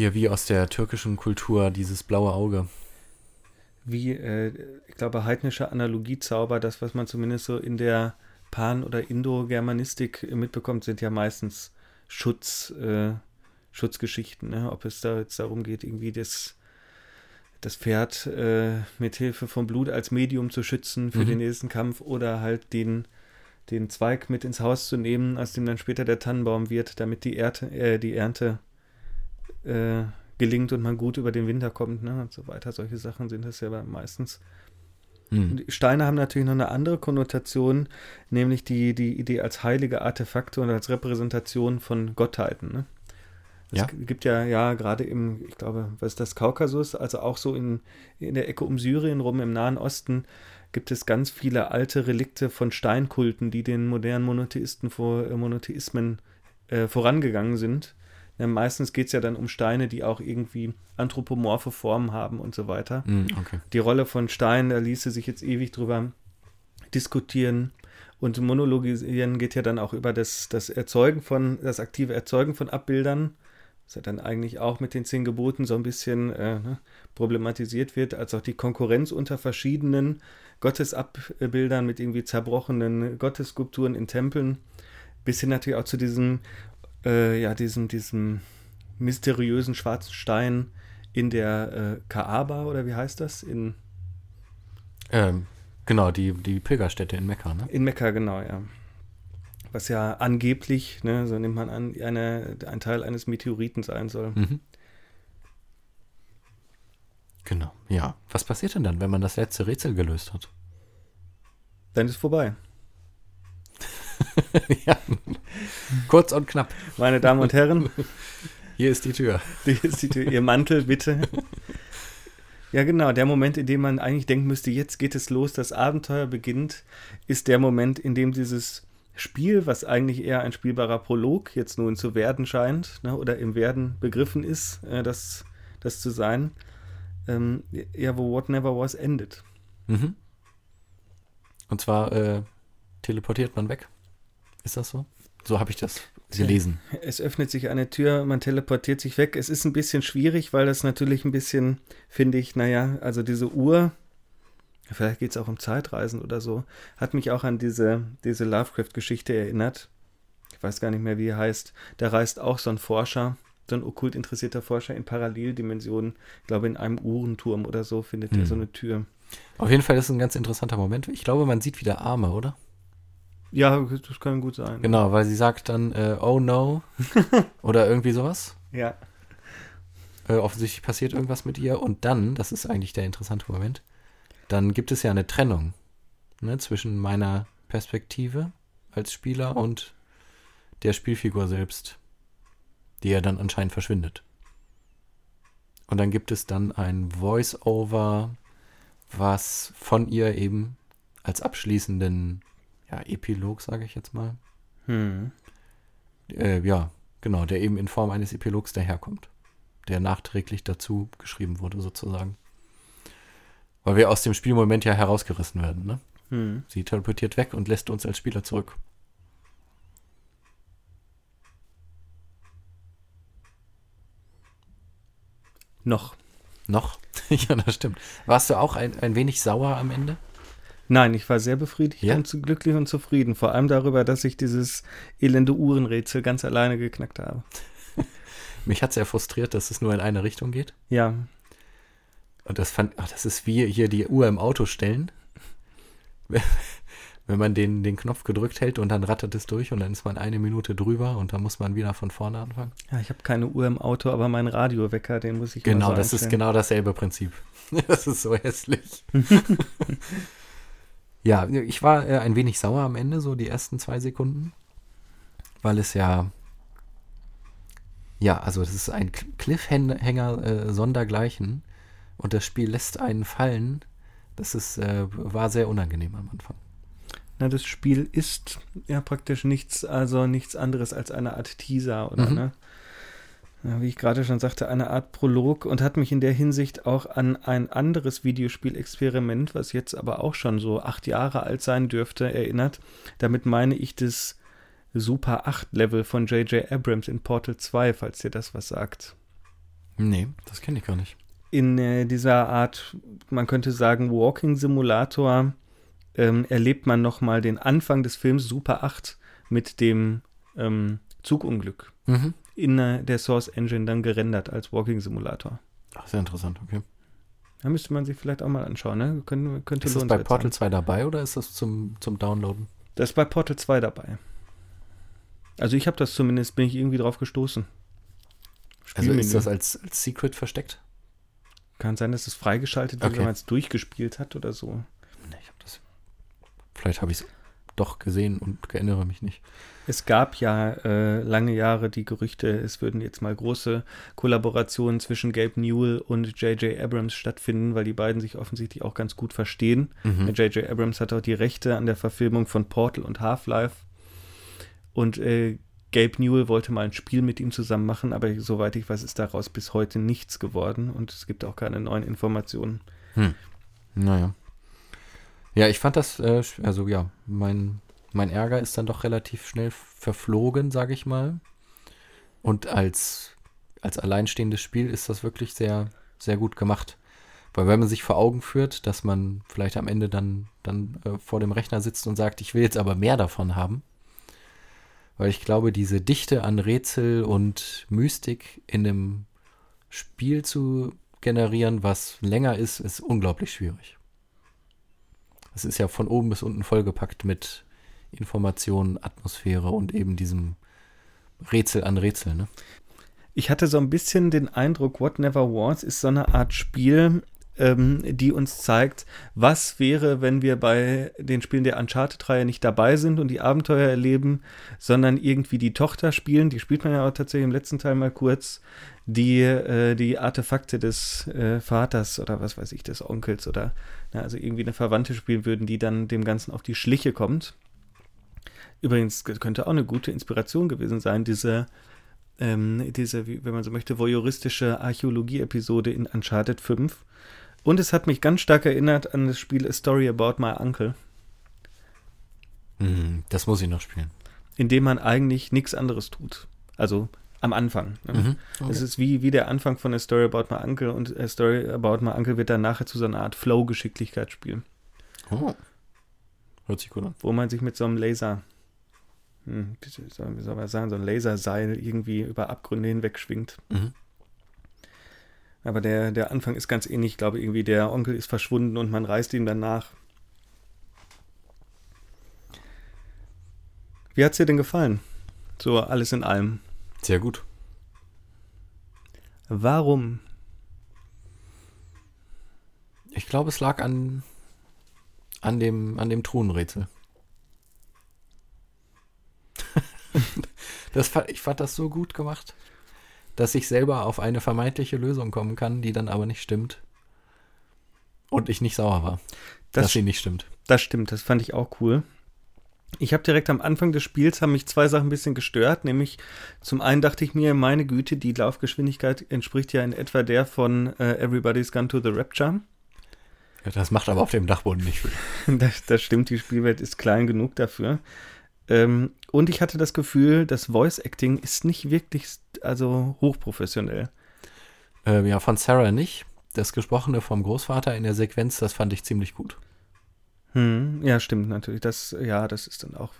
Hier wie aus der türkischen Kultur, dieses blaue Auge. Wie, äh, ich glaube, heidnische Analogiezauber, das, was man zumindest so in der Pan- oder Indo-Germanistik mitbekommt, sind ja meistens Schutz. Äh, Schutzgeschichten, ne? ob es da jetzt darum geht, irgendwie das, das Pferd äh, mit Hilfe vom Blut als Medium zu schützen für mhm. den nächsten Kampf oder halt den, den Zweig mit ins Haus zu nehmen, aus dem dann später der Tannenbaum wird, damit die, Erde, äh, die Ernte äh, gelingt und man gut über den Winter kommt ne? und so weiter. Solche Sachen sind das ja meistens. Hm. Steine haben natürlich noch eine andere Konnotation, nämlich die, die Idee als heilige Artefakte und als Repräsentation von Gottheiten. Ne? Ja. Es gibt ja, ja, gerade im, ich glaube, was ist das, Kaukasus, also auch so in, in der Ecke um Syrien rum im Nahen Osten, gibt es ganz viele alte Relikte von Steinkulten, die den modernen Monotheisten vor äh, Monotheismen äh, vorangegangen sind. Meistens geht es ja dann um Steine, die auch irgendwie anthropomorphe Formen haben und so weiter. Mm, okay. Die Rolle von Steinen, da ließe sich jetzt ewig drüber diskutieren. Und monologisieren geht ja dann auch über das, das Erzeugen von, das aktive Erzeugen von Abbildern was ja dann eigentlich auch mit den zehn Geboten so ein bisschen äh, ne, problematisiert wird, als auch die Konkurrenz unter verschiedenen Gottesabbildern mit irgendwie zerbrochenen Gottesskulpturen in Tempeln, bis hin natürlich auch zu diesem, äh, ja, diesem, diesem mysteriösen schwarzen Stein in der äh, Kaaba, oder wie heißt das? In ähm, genau, die, die Pilgerstätte in Mekka, ne? In Mekka, genau, ja was ja angeblich, ne, so nimmt man an, eine, ein Teil eines Meteoriten sein soll. Mhm. Genau, ja. Was passiert denn dann, wenn man das letzte Rätsel gelöst hat? Dann ist vorbei. ja. Kurz und knapp. Meine Damen und Herren. Hier ist die Tür. Hier ist die Tür. Ihr Mantel, bitte. Ja, genau. Der Moment, in dem man eigentlich denken müsste, jetzt geht es los, das Abenteuer beginnt, ist der Moment, in dem dieses Spiel, was eigentlich eher ein spielbarer Prolog jetzt nun zu werden scheint, ne, oder im Werden begriffen ist, äh, das, das zu sein, ähm, ja, wo What Never Was endet. Mhm. Und zwar äh, teleportiert man weg. Ist das so? So habe ich das gelesen. Es öffnet sich eine Tür, man teleportiert sich weg. Es ist ein bisschen schwierig, weil das natürlich ein bisschen, finde ich, naja, also diese Uhr, vielleicht geht es auch um Zeitreisen oder so, hat mich auch an diese, diese Lovecraft-Geschichte erinnert. Ich weiß gar nicht mehr, wie er heißt. Da reist auch so ein Forscher, so ein okkult interessierter Forscher in Paralleldimensionen. Ich glaube, in einem Uhrenturm oder so findet hm. er so eine Tür. Auf jeden Fall ist es ein ganz interessanter Moment. Ich glaube, man sieht wieder Arme, oder? Ja, das kann gut sein. Genau, weil sie sagt dann, äh, oh no, oder irgendwie sowas. Ja. Äh, offensichtlich passiert irgendwas mit ihr und dann, das ist eigentlich der interessante Moment, dann gibt es ja eine Trennung ne, zwischen meiner Perspektive als Spieler und der Spielfigur selbst, die ja dann anscheinend verschwindet. Und dann gibt es dann ein Voice-Over, was von ihr eben als abschließenden ja, Epilog, sage ich jetzt mal. Hm. Äh, ja, genau, der eben in Form eines Epilogs daherkommt, der nachträglich dazu geschrieben wurde, sozusagen. Weil wir aus dem Spielmoment ja herausgerissen werden, ne? Hm. Sie teleportiert weg und lässt uns als Spieler zurück. Noch. Noch? ja, das stimmt. Warst du auch ein, ein wenig sauer am Ende? Nein, ich war sehr befriedigt ja? und zu glücklich und zufrieden. Vor allem darüber, dass ich dieses elende Uhrenrätsel ganz alleine geknackt habe. Mich hat sehr frustriert, dass es nur in eine Richtung geht. Ja. Und das fand, ach, das ist wie hier die Uhr im Auto stellen. Wenn man den, den Knopf gedrückt hält und dann rattert es durch und dann ist man eine Minute drüber und dann muss man wieder von vorne anfangen. Ja, ich habe keine Uhr im Auto, aber mein Radiowecker, den muss ich Genau, so das ist einstellen. genau dasselbe Prinzip. Das ist so hässlich. Ja, ich war äh, ein wenig sauer am Ende, so die ersten zwei Sekunden, weil es ja, ja, also das ist ein Cl- Cliffhanger äh, sondergleichen und das Spiel lässt einen fallen. Das ist, äh, war sehr unangenehm am Anfang. Na, das Spiel ist ja praktisch nichts, also nichts anderes als eine Art Teaser, oder Mhm. ne? Wie ich gerade schon sagte, eine Art Prolog und hat mich in der Hinsicht auch an ein anderes Videospielexperiment, was jetzt aber auch schon so acht Jahre alt sein dürfte, erinnert. Damit meine ich das Super 8 Level von J.J. Abrams in Portal 2, falls dir das was sagt. Nee, das kenne ich gar nicht. in äh, dieser Art, man könnte sagen, Walking Simulator, ähm, erlebt man nochmal den Anfang des Films Super 8 mit dem ähm, Zugunglück Mhm. In äh, der Source Engine dann gerendert als Walking Simulator. Ach, sehr interessant, okay. Da müsste man sich vielleicht auch mal anschauen, ne? Können, könnte Ist das bei Portal sein. 2 dabei oder ist das zum, zum Downloaden? Das ist bei Portal 2 dabei. Also ich habe das zumindest, bin ich irgendwie drauf gestoßen. Also ist Spielmenü. das als, als Secret versteckt? Kann sein, dass es freigeschaltet wird, Okay. wenn man es durchgespielt hat oder so. Nee, ich habe das. Vielleicht habe ich es doch gesehen und erinnere mich nicht. Es gab ja äh, lange Jahre die Gerüchte, es würden jetzt mal große Kollaborationen zwischen Gabe Newell und J.J. Abrams stattfinden, weil die beiden sich offensichtlich auch ganz gut verstehen. Mhm. J.J. Abrams hat auch die Rechte an der Verfilmung von Portal und Half-Life. Und äh, Gabe Newell wollte mal ein Spiel mit ihm zusammen machen, aber soweit ich weiß, ist daraus bis heute nichts geworden und es gibt auch keine neuen Informationen. Naja. Ja, ich fand das, äh, also ja, mein, mein Ärger ist dann doch relativ schnell verflogen, sage ich mal. Und als, als alleinstehendes Spiel ist das wirklich sehr, sehr gut gemacht. Weil wenn man sich vor Augen führt, dass man vielleicht am Ende dann, dann äh, vor dem Rechner sitzt und sagt, ich will jetzt aber mehr davon haben. Weil ich glaube, diese Dichte an Rätsel und Mystik in einem Spiel zu generieren, was länger ist, ist unglaublich schwierig. Es ist ja von oben bis unten vollgepackt mit Informationen, Atmosphäre und eben diesem Rätsel an Rätsel. Ne? Ich hatte so ein bisschen den Eindruck, What Never Was ist so eine Art Spiel, ähm, die uns zeigt, was wäre, wenn wir bei den Spielen der Uncharted-Reihe nicht dabei sind und die Abenteuer erleben, sondern irgendwie die Tochter spielen. Die spielt man ja auch tatsächlich im letzten Teil mal kurz, die äh, die Artefakte des äh, Vaters oder was weiß ich, des Onkels oder na, also irgendwie eine Verwandte spielen würden, die dann dem Ganzen auf die Schliche kommt. Übrigens könnte auch eine gute Inspiration gewesen sein, diese ähm, diese, wie- wenn man so möchte, voyeuristische Archäologie-Episode in Uncharted 5. Und es hat mich ganz stark erinnert an das Spiel A Story About My Uncle, Hm, das muss ich noch spielen. in dem man eigentlich nichts anderes tut. Also am Anfang. Ne? Mhm. Es ist wie, wie der Anfang von A Story About My Uncle und A Story About My Uncle wird dann nachher zu so einer Art Flow-Geschicklichkeitsspiel, Oh. Hört sich gut an. wo man sich mit so einem Laser, hm, wie soll man sagen, so ein Laserseil irgendwie über Abgründe hinweg schwingt. Mhm. Aber der, der Anfang ist ganz ähnlich. Ich glaube, irgendwie der Onkel ist verschwunden und man reist ihm dann nach. Wie hat's dir denn gefallen? So alles in allem. Sehr gut. Warum? Ich glaube, es lag an, an, dem, an dem Thronrätsel. das, ich fand das so gut gemacht, dass ich selber auf eine vermeintliche Lösung kommen kann, die dann aber nicht stimmt. Und ich nicht sauer war, Das, dass sie nicht stimmt. das stimmt, das fand ich auch cool. Ich habe direkt am Anfang des Spiels haben mich zwei Sachen ein bisschen gestört, nämlich zum einen dachte ich mir, meine Güte, die Laufgeschwindigkeit entspricht ja in etwa der von äh, Everybody's Gone to the Rapture. Ja, Das macht aber auf dem Dachboden nicht viel. Das, das stimmt, die Spielwelt ist klein genug dafür. Ähm, und ich hatte das Gefühl, das Voice Acting ist nicht wirklich, also hochprofessionell. Ähm, ja, von Sarah nicht. Das Gesprochene vom Großvater in der Sequenz, das fand ich ziemlich gut. Hm, ja, stimmt natürlich. Das, ja, das ist dann auch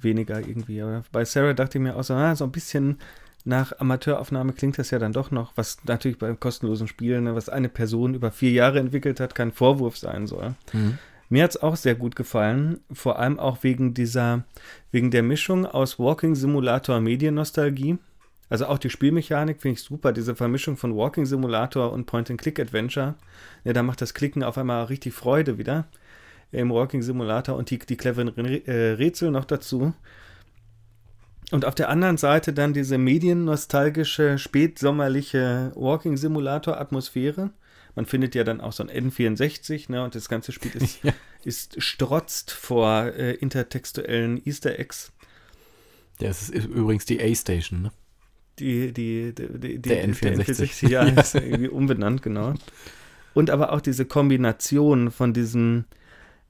weniger irgendwie. Aber bei Sarah dachte ich mir auch so, ah, so ein bisschen nach Amateuraufnahme klingt das ja dann doch noch, was natürlich bei kostenlosen Spielen, ne, was eine Person über vier Jahre entwickelt hat, kein Vorwurf sein soll. Mhm. Mir hat es auch sehr gut gefallen, vor allem auch wegen dieser, wegen der Mischung aus Walking Simulator Mediennostalgie. Also auch die Spielmechanik finde ich super, diese Vermischung von Walking Simulator und Point-and-Click-Adventure. Ja, da macht das Klicken auf einmal richtig Freude wieder im Walking Simulator und die, die cleveren äh, Rätsel noch dazu. Und auf der anderen Seite dann diese mediennostalgische, spätsommerliche Walking Simulator Atmosphäre. Man findet ja dann auch so ein N64, ne, und das ganze Spiel ist, Ja. ist strotzt vor äh, intertextuellen Easter Eggs. Das ist übrigens die A-Station, ne? Die, die, die, die, die Der N64. ja, ist ja irgendwie umbenannt, genau. Und aber auch diese Kombination von diesen,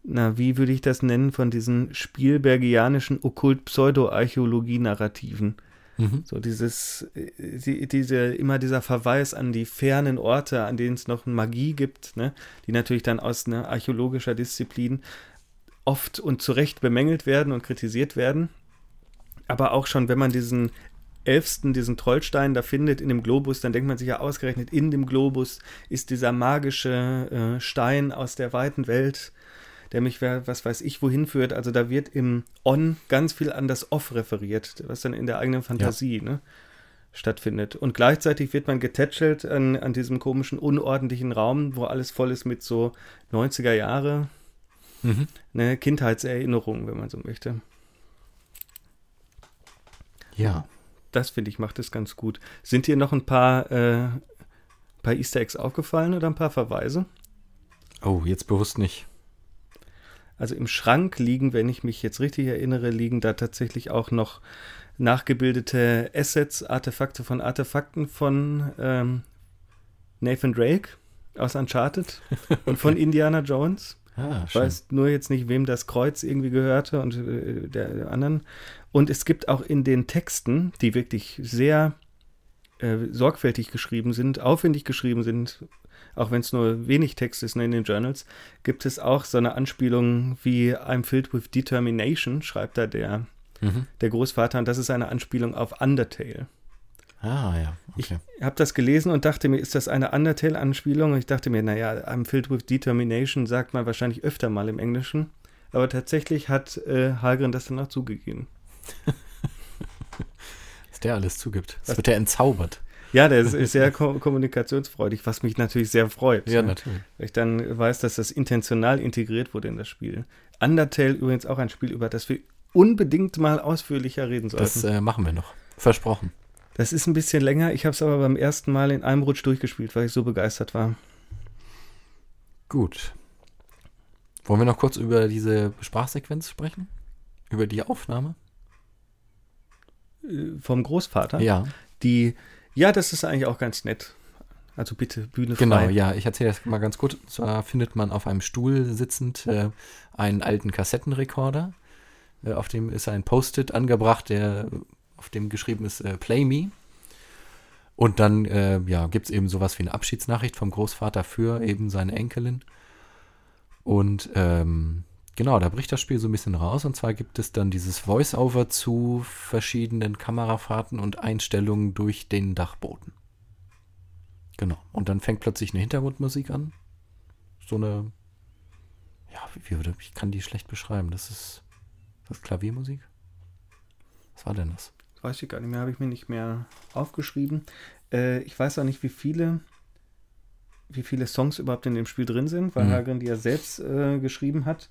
na, wie würde ich das nennen, von diesen spielbergianischen Okkult-Pseudo-Archäologie-Narrativen. Mhm. So dieses, äh, die, diese, immer dieser Verweis an die fernen Orte, an denen es noch Magie gibt, ne, die natürlich dann aus einer archäologischer Disziplin oft und zu Recht bemängelt werden und kritisiert werden. Aber auch schon, wenn man diesen Elfsten, diesen Trollstein da findet in dem Globus, dann denkt man sich ja ausgerechnet, in dem Globus ist dieser magische äh, Stein aus der weiten Welt, der mich, was weiß ich, wohin führt. Also da wird im On ganz viel an das Off referiert, was dann in der eigenen Fantasie ne, stattfindet. Und gleichzeitig wird man getätschelt an, an diesem komischen, unordentlichen Raum, wo alles voll ist mit so 90er Jahre Mhm. ne, Kindheitserinnerungen, wenn man so möchte. Ja. Das finde ich macht es ganz gut. Sind dir noch ein paar, äh, paar Easter Eggs aufgefallen oder ein paar Verweise? Oh, jetzt bewusst nicht. Also im Schrank liegen, wenn ich mich jetzt richtig erinnere, liegen da tatsächlich auch noch nachgebildete Assets, Artefakte von Artefakten von ähm, Nathan Drake aus Uncharted und von Indiana Jones. Ah, schön. weiß nur jetzt nicht, wem das Kreuz irgendwie gehörte und äh, der, der anderen. Und es gibt auch in den Texten, die wirklich sehr äh, sorgfältig geschrieben sind, aufwendig geschrieben sind, auch wenn es nur wenig Text ist in den Journals, gibt es auch so eine Anspielung wie I'm filled with determination, schreibt da der, Mhm. der Großvater. Und das ist eine Anspielung auf Undertale. Ah, ja. Okay. Ich habe das gelesen und dachte mir, ist das eine Undertale-Anspielung? Und ich dachte mir, naja, I'm filled with determination sagt man wahrscheinlich öfter mal im Englischen. Aber tatsächlich hat äh, Hallgren das dann auch zugegeben. Dass der alles zugibt. Das Was- wird er entzaubert. Ja, der ist, sehr ko kommunikationsfreudig, was mich natürlich sehr freut. Ja, ne? natürlich. Weil ich dann weiß, dass das intentional integriert wurde in das Spiel. Undertale übrigens auch ein Spiel, über das wir unbedingt mal ausführlicher reden sollten. Das Das, äh, machen wir noch. Versprochen. ist ein bisschen länger. Ich habe es aber beim ersten Mal in einem Rutsch durchgespielt, weil ich so begeistert war. Gut. Wollen wir noch kurz über diese Sprachsequenz sprechen? Über die Aufnahme? Äh, vom Großvater. Ja, Die, ja, das ist eigentlich auch ganz nett. Also bitte, Bühne genau. frei. Ja, ich erzähle das mal ganz kurz. Und zwar findet man auf einem Stuhl sitzend äh, einen alten Kassettenrekorder. Äh, auf dem ist ein Post-it angebracht, der auf dem geschrieben ist äh, Play Me. Und dann äh, ja, gibt es eben sowas wie eine Abschiedsnachricht vom Großvater für eben seine Enkelin. Und ähm, genau, da bricht das Spiel so ein bisschen raus. Und zwar gibt es dann dieses Voice-Over zu verschiedenen Kamerafahrten und Einstellungen durch den Dachboden. Genau. Und dann fängt plötzlich eine Hintergrundmusik an. So eine. Ja, wie würde ich kann die schlecht beschreiben. Das ist. ist das Klaviermusik? Was war denn das? Weiß ich gar nicht mehr, habe ich mir nicht mehr aufgeschrieben. Äh, ich weiß auch nicht, wie viele, wie viele Songs überhaupt in dem Spiel drin sind, weil Mhm. Hagrid die ja selbst äh, geschrieben hat.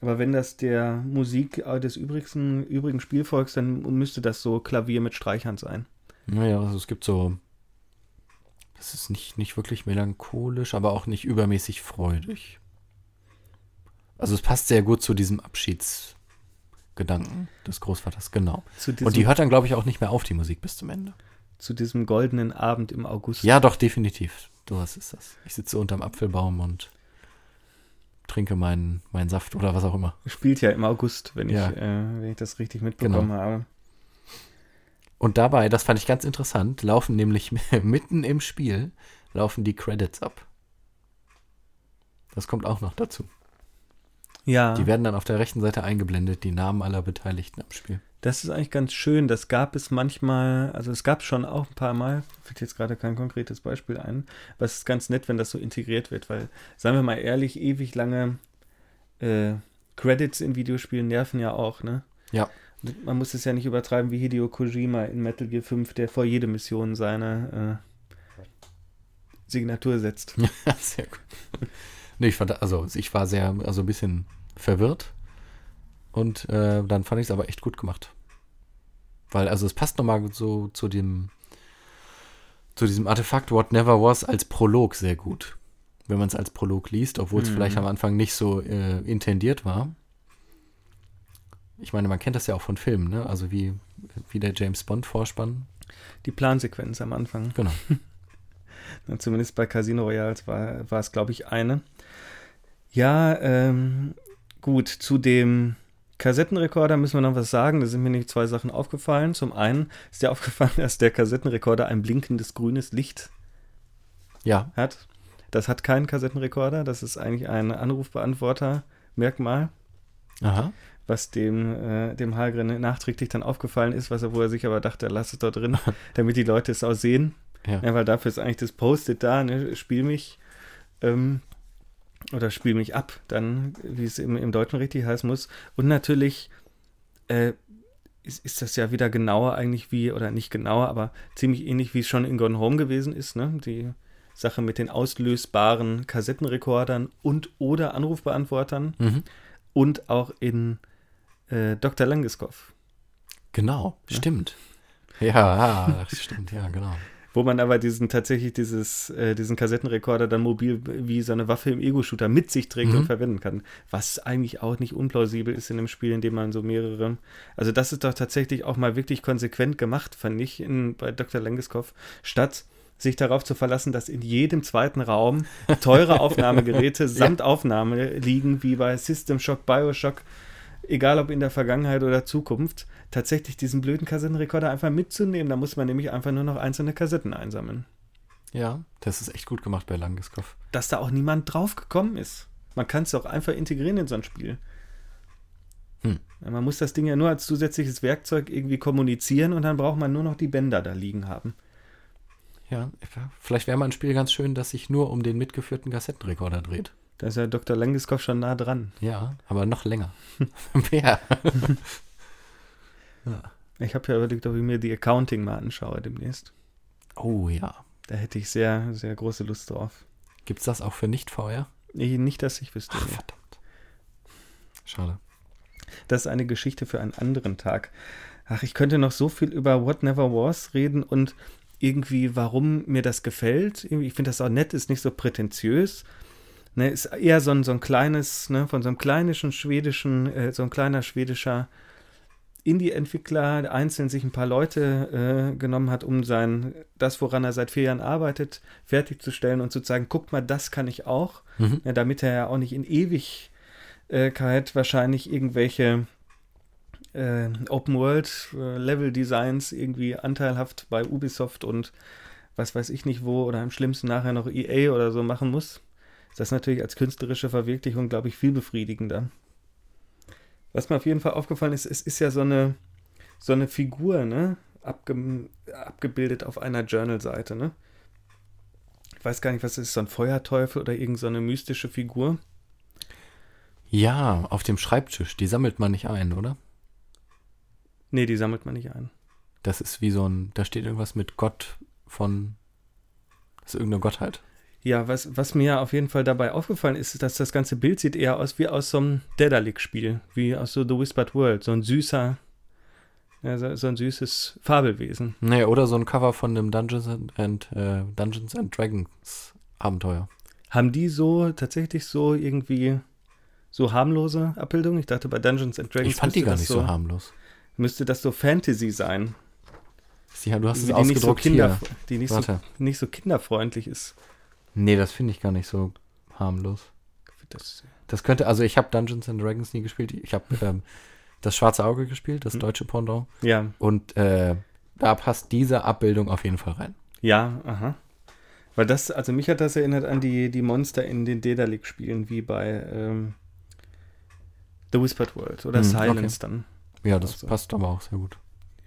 Aber wenn das der Musik äh, des übrigen, übrigen Spielvolks, dann müsste das so Klavier mit Streichern sein. Naja, also es gibt so. Das ist nicht, nicht wirklich melancholisch, aber auch nicht übermäßig freudig. Also es passt sehr gut zu diesem Abschiedsgedanken des Großvaters, genau. Zu diesem, Und die hört dann, glaube ich, auch nicht mehr auf, die Musik bis zum Ende. zu diesem goldenen Abend im August. Ja, doch, definitiv. Du hast es das. Ich sitze unterm Apfelbaum und trinke meinen, meinen Saft oder was auch immer. Spielt ja im August, wenn, Ja. ich, äh, wenn ich das richtig mitbekommen Genau. habe. Und dabei, das fand ich ganz interessant, laufen nämlich mitten im Spiel, laufen die Credits ab. Das kommt auch noch dazu. Ja, Die werden dann auf der rechten Seite eingeblendet, die Namen aller Beteiligten am Spiel. Das ist eigentlich ganz schön. Das gab es manchmal, also es gab es schon auch ein paar Mal, fällt jetzt gerade kein konkretes Beispiel ein, aber es ist ganz nett, wenn das so integriert wird, weil, sagen wir mal ehrlich, ewig lange äh, Credits in Videospielen nerven ja auch, ne? Ja. Man muss es ja nicht übertreiben wie Hideo Kojima in Metal Gear 5, der vor jede Mission seine äh, Signatur setzt. Ja, sehr gut. Nee, ich fand, also ich war sehr, also ein bisschen verwirrt. Und äh, dann fand ich es aber echt gut gemacht. Weil, also es passt nochmal so zu dem, zu diesem Artefakt What Never Was als Prolog sehr gut. Wenn man es als Prolog liest, obwohl es Mhm. vielleicht am Anfang nicht so äh, intendiert war. Ich meine, man kennt das ja auch von Filmen, ne? Also wie, wie der James Bond Vorspann. Die Plansequenz am Anfang. Genau. Na, Zumindest bei Casino Royale war, war es, glaube ich, eine. Ja, ähm, gut, zu dem Kassettenrekorder müssen wir noch was sagen. Da sind mir nämlich zwei Sachen aufgefallen. Zum einen ist dir aufgefallen, dass der Kassettenrekorder ein blinkendes grünes Licht Ja, hat. Das hat kein Kassettenrekorder. Das ist eigentlich ein Anrufbeantworter-Merkmal, aha. was dem, äh, dem Hallgren nachträglich dann aufgefallen ist, was er, wo er sich aber dachte, lass es dort drin, damit die Leute es auch sehen. Ja. Ja, weil dafür ist eigentlich das Post-it da, ne? Spiel mich ähm, oder spiel mich ab, dann, wie es im, im Deutschen richtig heißen muss. Und natürlich äh, ist, ist das ja wieder genauer eigentlich wie, oder nicht genauer, aber ziemlich ähnlich wie es schon in Gone Home gewesen ist, ne? Die Sache mit den auslösbaren Kassettenrekordern und oder Anrufbeantwortern Mhm. und auch in äh, Dr. Langeskov. Genau, stimmt. Ja, stimmt, ja, genau. Wo man aber diesen tatsächlich dieses, äh, diesen Kassettenrekorder dann mobil wie so eine Waffe im Ego-Shooter mit sich trägt Mhm. und verwenden kann. Was eigentlich auch nicht unplausibel ist in einem Spiel, in dem man so mehrere. Also, das ist doch tatsächlich auch mal wirklich konsequent gemacht, fand ich, in, bei Dr. Langeskov, statt sich darauf zu verlassen, dass in jedem zweiten Raum teure Aufnahmegeräte samt Aufnahme liegen, wie bei System Shock, Bioshock, egal ob in der Vergangenheit oder Zukunft, tatsächlich diesen blöden Kassettenrekorder einfach mitzunehmen. Da muss man nämlich einfach nur noch einzelne Kassetten einsammeln. Ja, das ist echt gut gemacht bei Langeskov. Dass da auch niemand drauf gekommen ist. Man kann es auch einfach integrieren in so ein Spiel. Hm. Man muss das Ding ja nur als zusätzliches Werkzeug irgendwie kommunizieren und dann braucht man nur noch die Bänder da liegen haben. Ja, vielleicht wäre mal ein Spiel ganz schön, das sich nur um den mitgeführten Kassettenrekorder dreht. Da ist ja Dr. Langeskov schon nah dran. Ja, aber noch länger. Mehr. Ich habe ja überlegt, ob ich mir die Accounting mal anschaue demnächst. Oh ja. Da hätte ich sehr, sehr große Lust drauf. Gibt's das auch für Nicht-VR? Nicht, dass ich wüsste. Ach, verdammt. Schade. Das ist eine Geschichte für einen anderen Tag. Ach, ich könnte noch so viel über What Never Was reden und irgendwie, warum mir das gefällt. Ich finde das auch nett, ist nicht so prätentiös. Ne, ist eher so ein, so ein kleines, ne, von so einem kleinischen schwedischen, äh, so ein kleiner schwedischer Indie-Entwickler, der einzeln sich ein paar Leute äh, genommen hat, um sein, das, woran er seit vier Jahren arbeitet, fertigzustellen und zu zeigen, guck mal, das kann ich auch. Mhm. Ja, damit er ja auch nicht in Ewigkeit wahrscheinlich irgendwelche äh, Open-World-Level-Designs irgendwie anteilhaft bei Ubisoft und was weiß ich nicht wo oder im schlimmsten nachher noch EA oder so machen muss. Ist das natürlich als künstlerische Verwirklichung, glaube ich, viel befriedigender. Was mir auf jeden Fall aufgefallen ist, es ist ja so eine, so eine Figur, ne? Abge abgebildet auf einer Journal-Seite, ne? Ich weiß gar nicht, was das ist, so ein Feuerteufel oder irgend so eine mystische Figur. Ja, auf dem Schreibtisch. Die sammelt man nicht ein, oder? Nee, die sammelt man nicht ein. Das ist wie so ein, da steht irgendwas mit Gott von, das ist irgendeine Gottheit. Ja, was, was mir auf jeden Fall dabei aufgefallen ist, dass das ganze Bild sieht eher aus wie aus so einem Daedalic-Spiel, wie aus so The Whispered World, so ein süßer, ja, so, so ein süßes Fabelwesen. Nee, oder so ein Cover von einem Dungeons and, äh, Dungeons and Dragons Abenteuer. Haben die so tatsächlich so irgendwie so harmlose Abbildungen? Ich dachte, bei Dungeons and Dragons Ich fand die gar nicht so, harmlos. müsste das so Fantasy sein. Ja, du hast es die nicht so, ausgedruckt kinder, hier. die nicht so, nicht so kinderfreundlich ist. Nee, das finde ich gar nicht so harmlos. Das, Das könnte, also ich habe Dungeons and Dragons nie gespielt. Ich habe ähm, das Schwarze Auge gespielt, das Hm. deutsche Pendant. ja, Und äh, da passt diese Abbildung auf jeden Fall rein. Ja, aha. Weil das, also mich hat das erinnert an die, die Monster in den Daedalic-Spielen, wie bei ähm, The Whispered World oder Hm, Silence dann. Ja, das Also. passt aber auch sehr gut.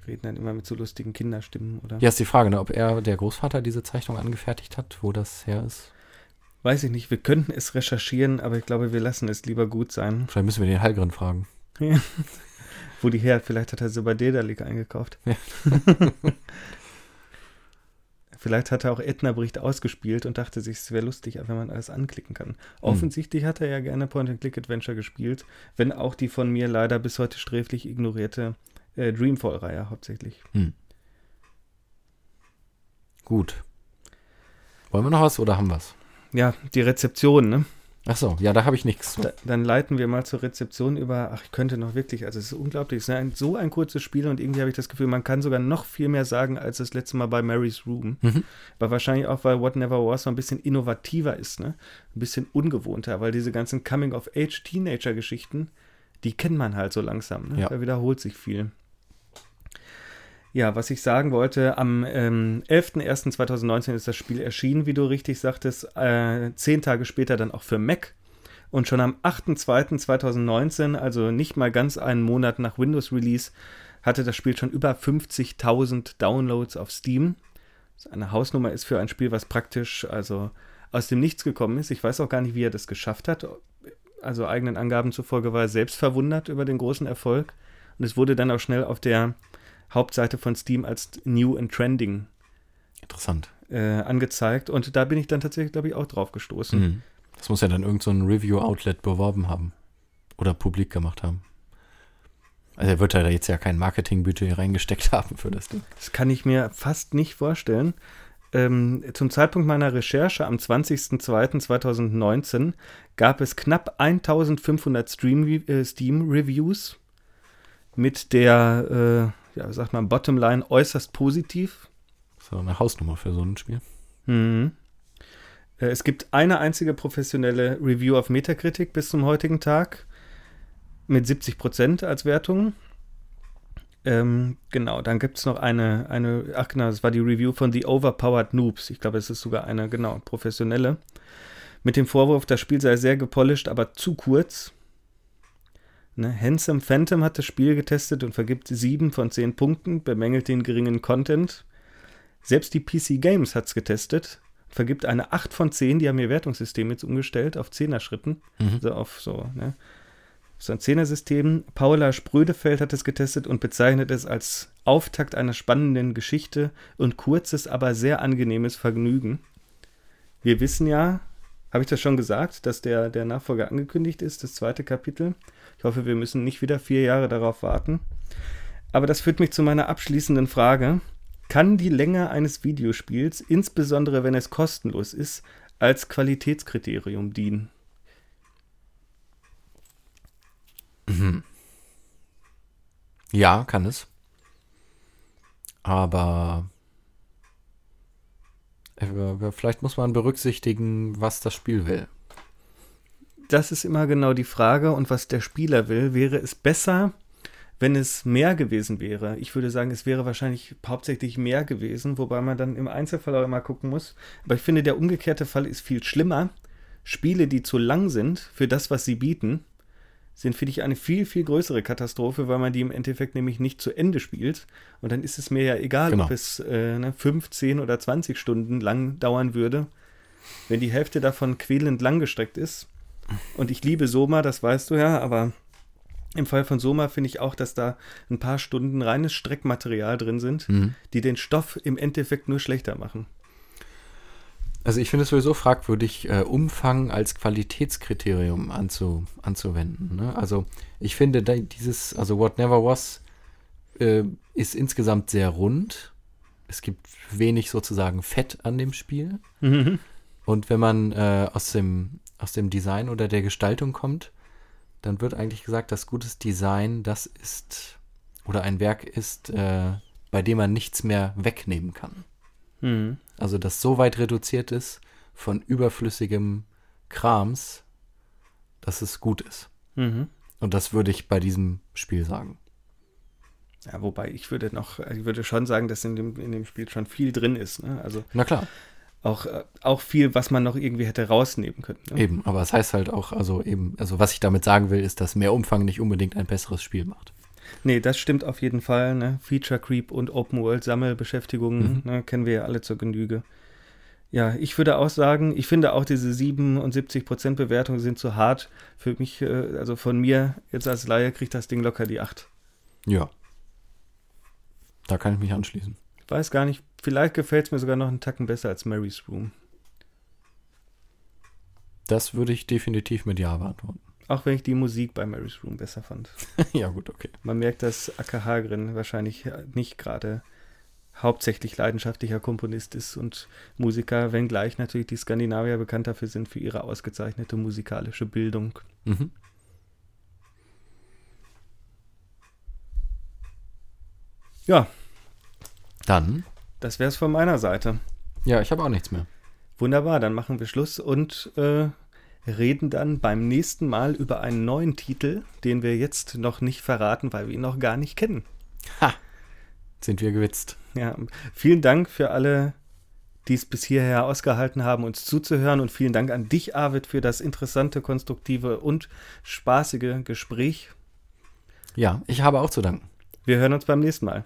Reden dann immer mit so lustigen Kinderstimmen, oder? Ja, ist die Frage, ne, ob er, der Großvater, diese Zeichnung angefertigt hat, wo das her ist. Weiß ich nicht, wir könnten es recherchieren, aber ich glaube, wir lassen es lieber gut sein. Vielleicht müssen wir den Hallgren fragen. Wo die her vielleicht hat er sie bei Dedalik eingekauft. Ja. vielleicht hat er auch Edna Bericht ausgespielt und dachte sich, es wäre lustig, wenn man alles anklicken kann. Hm. Offensichtlich hat er ja gerne Point-and-Click-Adventure gespielt, wenn auch die von mir leider bis heute sträflich ignorierte äh, Dreamfall-Reihe hauptsächlich. Hm. Gut. Wollen wir noch was oder haben wir es? Ja, die Rezeption, ne? Ach so, ja, da habe ich nichts. Da, dann leiten wir mal zur Rezeption über. Ach, ich könnte noch wirklich, also es ist unglaublich. Es ist ein, so ein kurzes Spiel und irgendwie habe ich das Gefühl, man kann sogar noch viel mehr sagen als das letzte Mal bei Mary's Room. Mhm. Aber wahrscheinlich auch, weil What Never Was so ein bisschen innovativer ist, ne? Ein bisschen ungewohnter, weil diese ganzen Coming-of-Age-Teenager-Geschichten, die kennt man halt so langsam. Ne? Ja. Da wiederholt sich viel. Ja, was ich sagen wollte, am ähm, 11.01.2019 ist das Spiel erschienen, wie du richtig sagtest, äh, zehn Tage später dann auch für Mac. Und schon am 8.02.2019, also nicht mal ganz einen Monat nach Windows-Release, hatte das Spiel schon über 50.000 Downloads auf Steam. Eine Hausnummer ist für ein Spiel, was praktisch also aus dem Nichts gekommen ist. Ich weiß auch gar nicht, wie er das geschafft hat. Also eigenen Angaben zufolge war er selbst verwundert über den großen Erfolg. Und es wurde dann auch schnell auf der Hauptseite von Steam als New and Trending Interessant. äh, angezeigt. Und da bin ich dann tatsächlich, glaube ich, auch drauf gestoßen. Mhm. Das muss ja dann irgend so Review-Outlet beworben haben. Oder publik gemacht haben. Also er wird da jetzt ja kein Marketingbudget reingesteckt haben für das Ding. Das kann ich mir fast nicht vorstellen. Ähm, zum Zeitpunkt meiner Recherche am 20.02.2019 gab es knapp 1500 Stream, äh, Steam-Reviews mit der, äh, ja, sagt man, Bottomline äußerst positiv. So eine Hausnummer für so ein Spiel. Mhm. Äh, Es gibt eine einzige professionelle Review auf Metacritic bis zum heutigen Tag mit 70% als Wertung. Ähm, genau, dann gibt es noch eine, eine, ach genau, das war die Review von The Overpowered Noobs. Ich glaube, es ist sogar eine, genau, professionelle. Mit dem Vorwurf, das Spiel sei sehr gepolished, aber zu kurz. Ne? Handsome Phantom hat das Spiel getestet und vergibt 7 von 10 Punkten, bemängelt den geringen Content. Selbst die PC Games hat es getestet, vergibt eine 8 von 10, die haben ihr Wertungssystem jetzt umgestellt auf 10er Schritten, Mhm. also auf so, ne? So ein 10er-System. Paula Sprödefeld hat es getestet und bezeichnet es als Auftakt einer spannenden Geschichte und kurzes, aber sehr angenehmes Vergnügen. Wir wissen ja, habe ich das schon gesagt, dass der, der Nachfolger angekündigt ist, das zweite Kapitel. Ich hoffe, wir müssen nicht wieder vier Jahre darauf warten. Aber das führt mich zu meiner abschließenden Frage. Kann die Länge eines Videospiels, insbesondere wenn es kostenlos ist, als Qualitätskriterium dienen? Ja, kann es. Aber äh, vielleicht muss man berücksichtigen, was das Spiel will. Das ist immer genau die Frage. Und was der Spieler will, wäre es besser, wenn es mehr gewesen wäre. Ich würde sagen, es wäre wahrscheinlich hauptsächlich mehr gewesen, wobei man dann im Einzelfall auch immer gucken muss. Aber ich finde, der umgekehrte Fall ist viel schlimmer. Spiele, die zu lang sind für das, was sie bieten, sind, finde ich, eine viel, viel größere Katastrophe, weil man die im Endeffekt nämlich nicht zu Ende spielt. Und dann ist es mir ja egal, Genau. ob es äh, ne, 15 oder 20 Stunden lang dauern würde. Wenn die Hälfte davon quälend langgestreckt ist. Und ich liebe Soma, das weißt du ja, aber im Fall von Soma finde ich auch, dass da ein paar Stunden reines Streckmaterial drin sind, Mhm. die den Stoff im Endeffekt nur schlechter machen. Also ich finde es sowieso fragwürdig, äh, Umfang als Qualitätskriterium anzu, anzuwenden. Ne? Also ich finde da dieses, also What Never Was äh, ist insgesamt sehr rund. Es gibt wenig sozusagen Fett an dem Spiel. Und wenn man äh, aus, dem, aus dem Design oder der Gestaltung kommt, dann wird eigentlich gesagt, dass gutes Design das ist oder ein Werk ist, äh, bei dem man nichts mehr wegnehmen kann. Mhm. Also das so weit reduziert ist von überflüssigem Krams, dass es gut ist. Mhm. Und das würde ich bei diesem Spiel sagen. Ja, wobei ich würde noch, ich würde schon sagen, dass in dem, in dem Spiel schon viel drin ist. Ne? Also Na klar, auch, äh, auch viel, was man noch irgendwie hätte rausnehmen können. Ne? eben. Aber es heißt halt auch, also eben, also was ich damit sagen will, ist, dass mehr Umfang nicht unbedingt ein besseres Spiel macht. Nee, das stimmt auf jeden Fall. Ne? Feature Creep und Open World Sammelbeschäftigungen Mhm. ne, kennen wir ja alle zur Genüge. Ja, ich würde auch sagen, ich finde auch diese 77% Bewertung sind zu hart. Für mich, äh, also von mir jetzt als Laie kriegt das Ding locker die 8. Ja. Da kann ich mich anschließen. Weiß gar nicht, vielleicht gefällt es mir sogar noch einen Tacken besser als Mary's Room. Das würde ich definitiv mit Ja beantworten. Auch wenn ich die Musik bei Mary's Room besser fand. ja, gut, okay. Man merkt, dass Acker Hagren wahrscheinlich nicht gerade hauptsächlich leidenschaftlicher Komponist ist und Musiker, wenngleich natürlich die Skandinavier bekannt dafür sind für ihre ausgezeichnete musikalische Bildung. Mhm. Ja, Dann, das wäre es von meiner Seite. ja, ich habe auch nichts mehr. Wunderbar, dann machen wir Schluss und äh, reden dann beim nächsten Mal über einen neuen Titel, den wir jetzt noch nicht verraten, weil wir ihn noch gar nicht kennen. Ha! Sind wir gewitzt. Ja, vielen Dank für alle, die es bis hierher ausgehalten haben, uns zuzuhören und vielen Dank an dich, Arvid, für das interessante, konstruktive und spaßige Gespräch. Ja, ich habe auch zu danken. Wir hören uns beim nächsten Mal.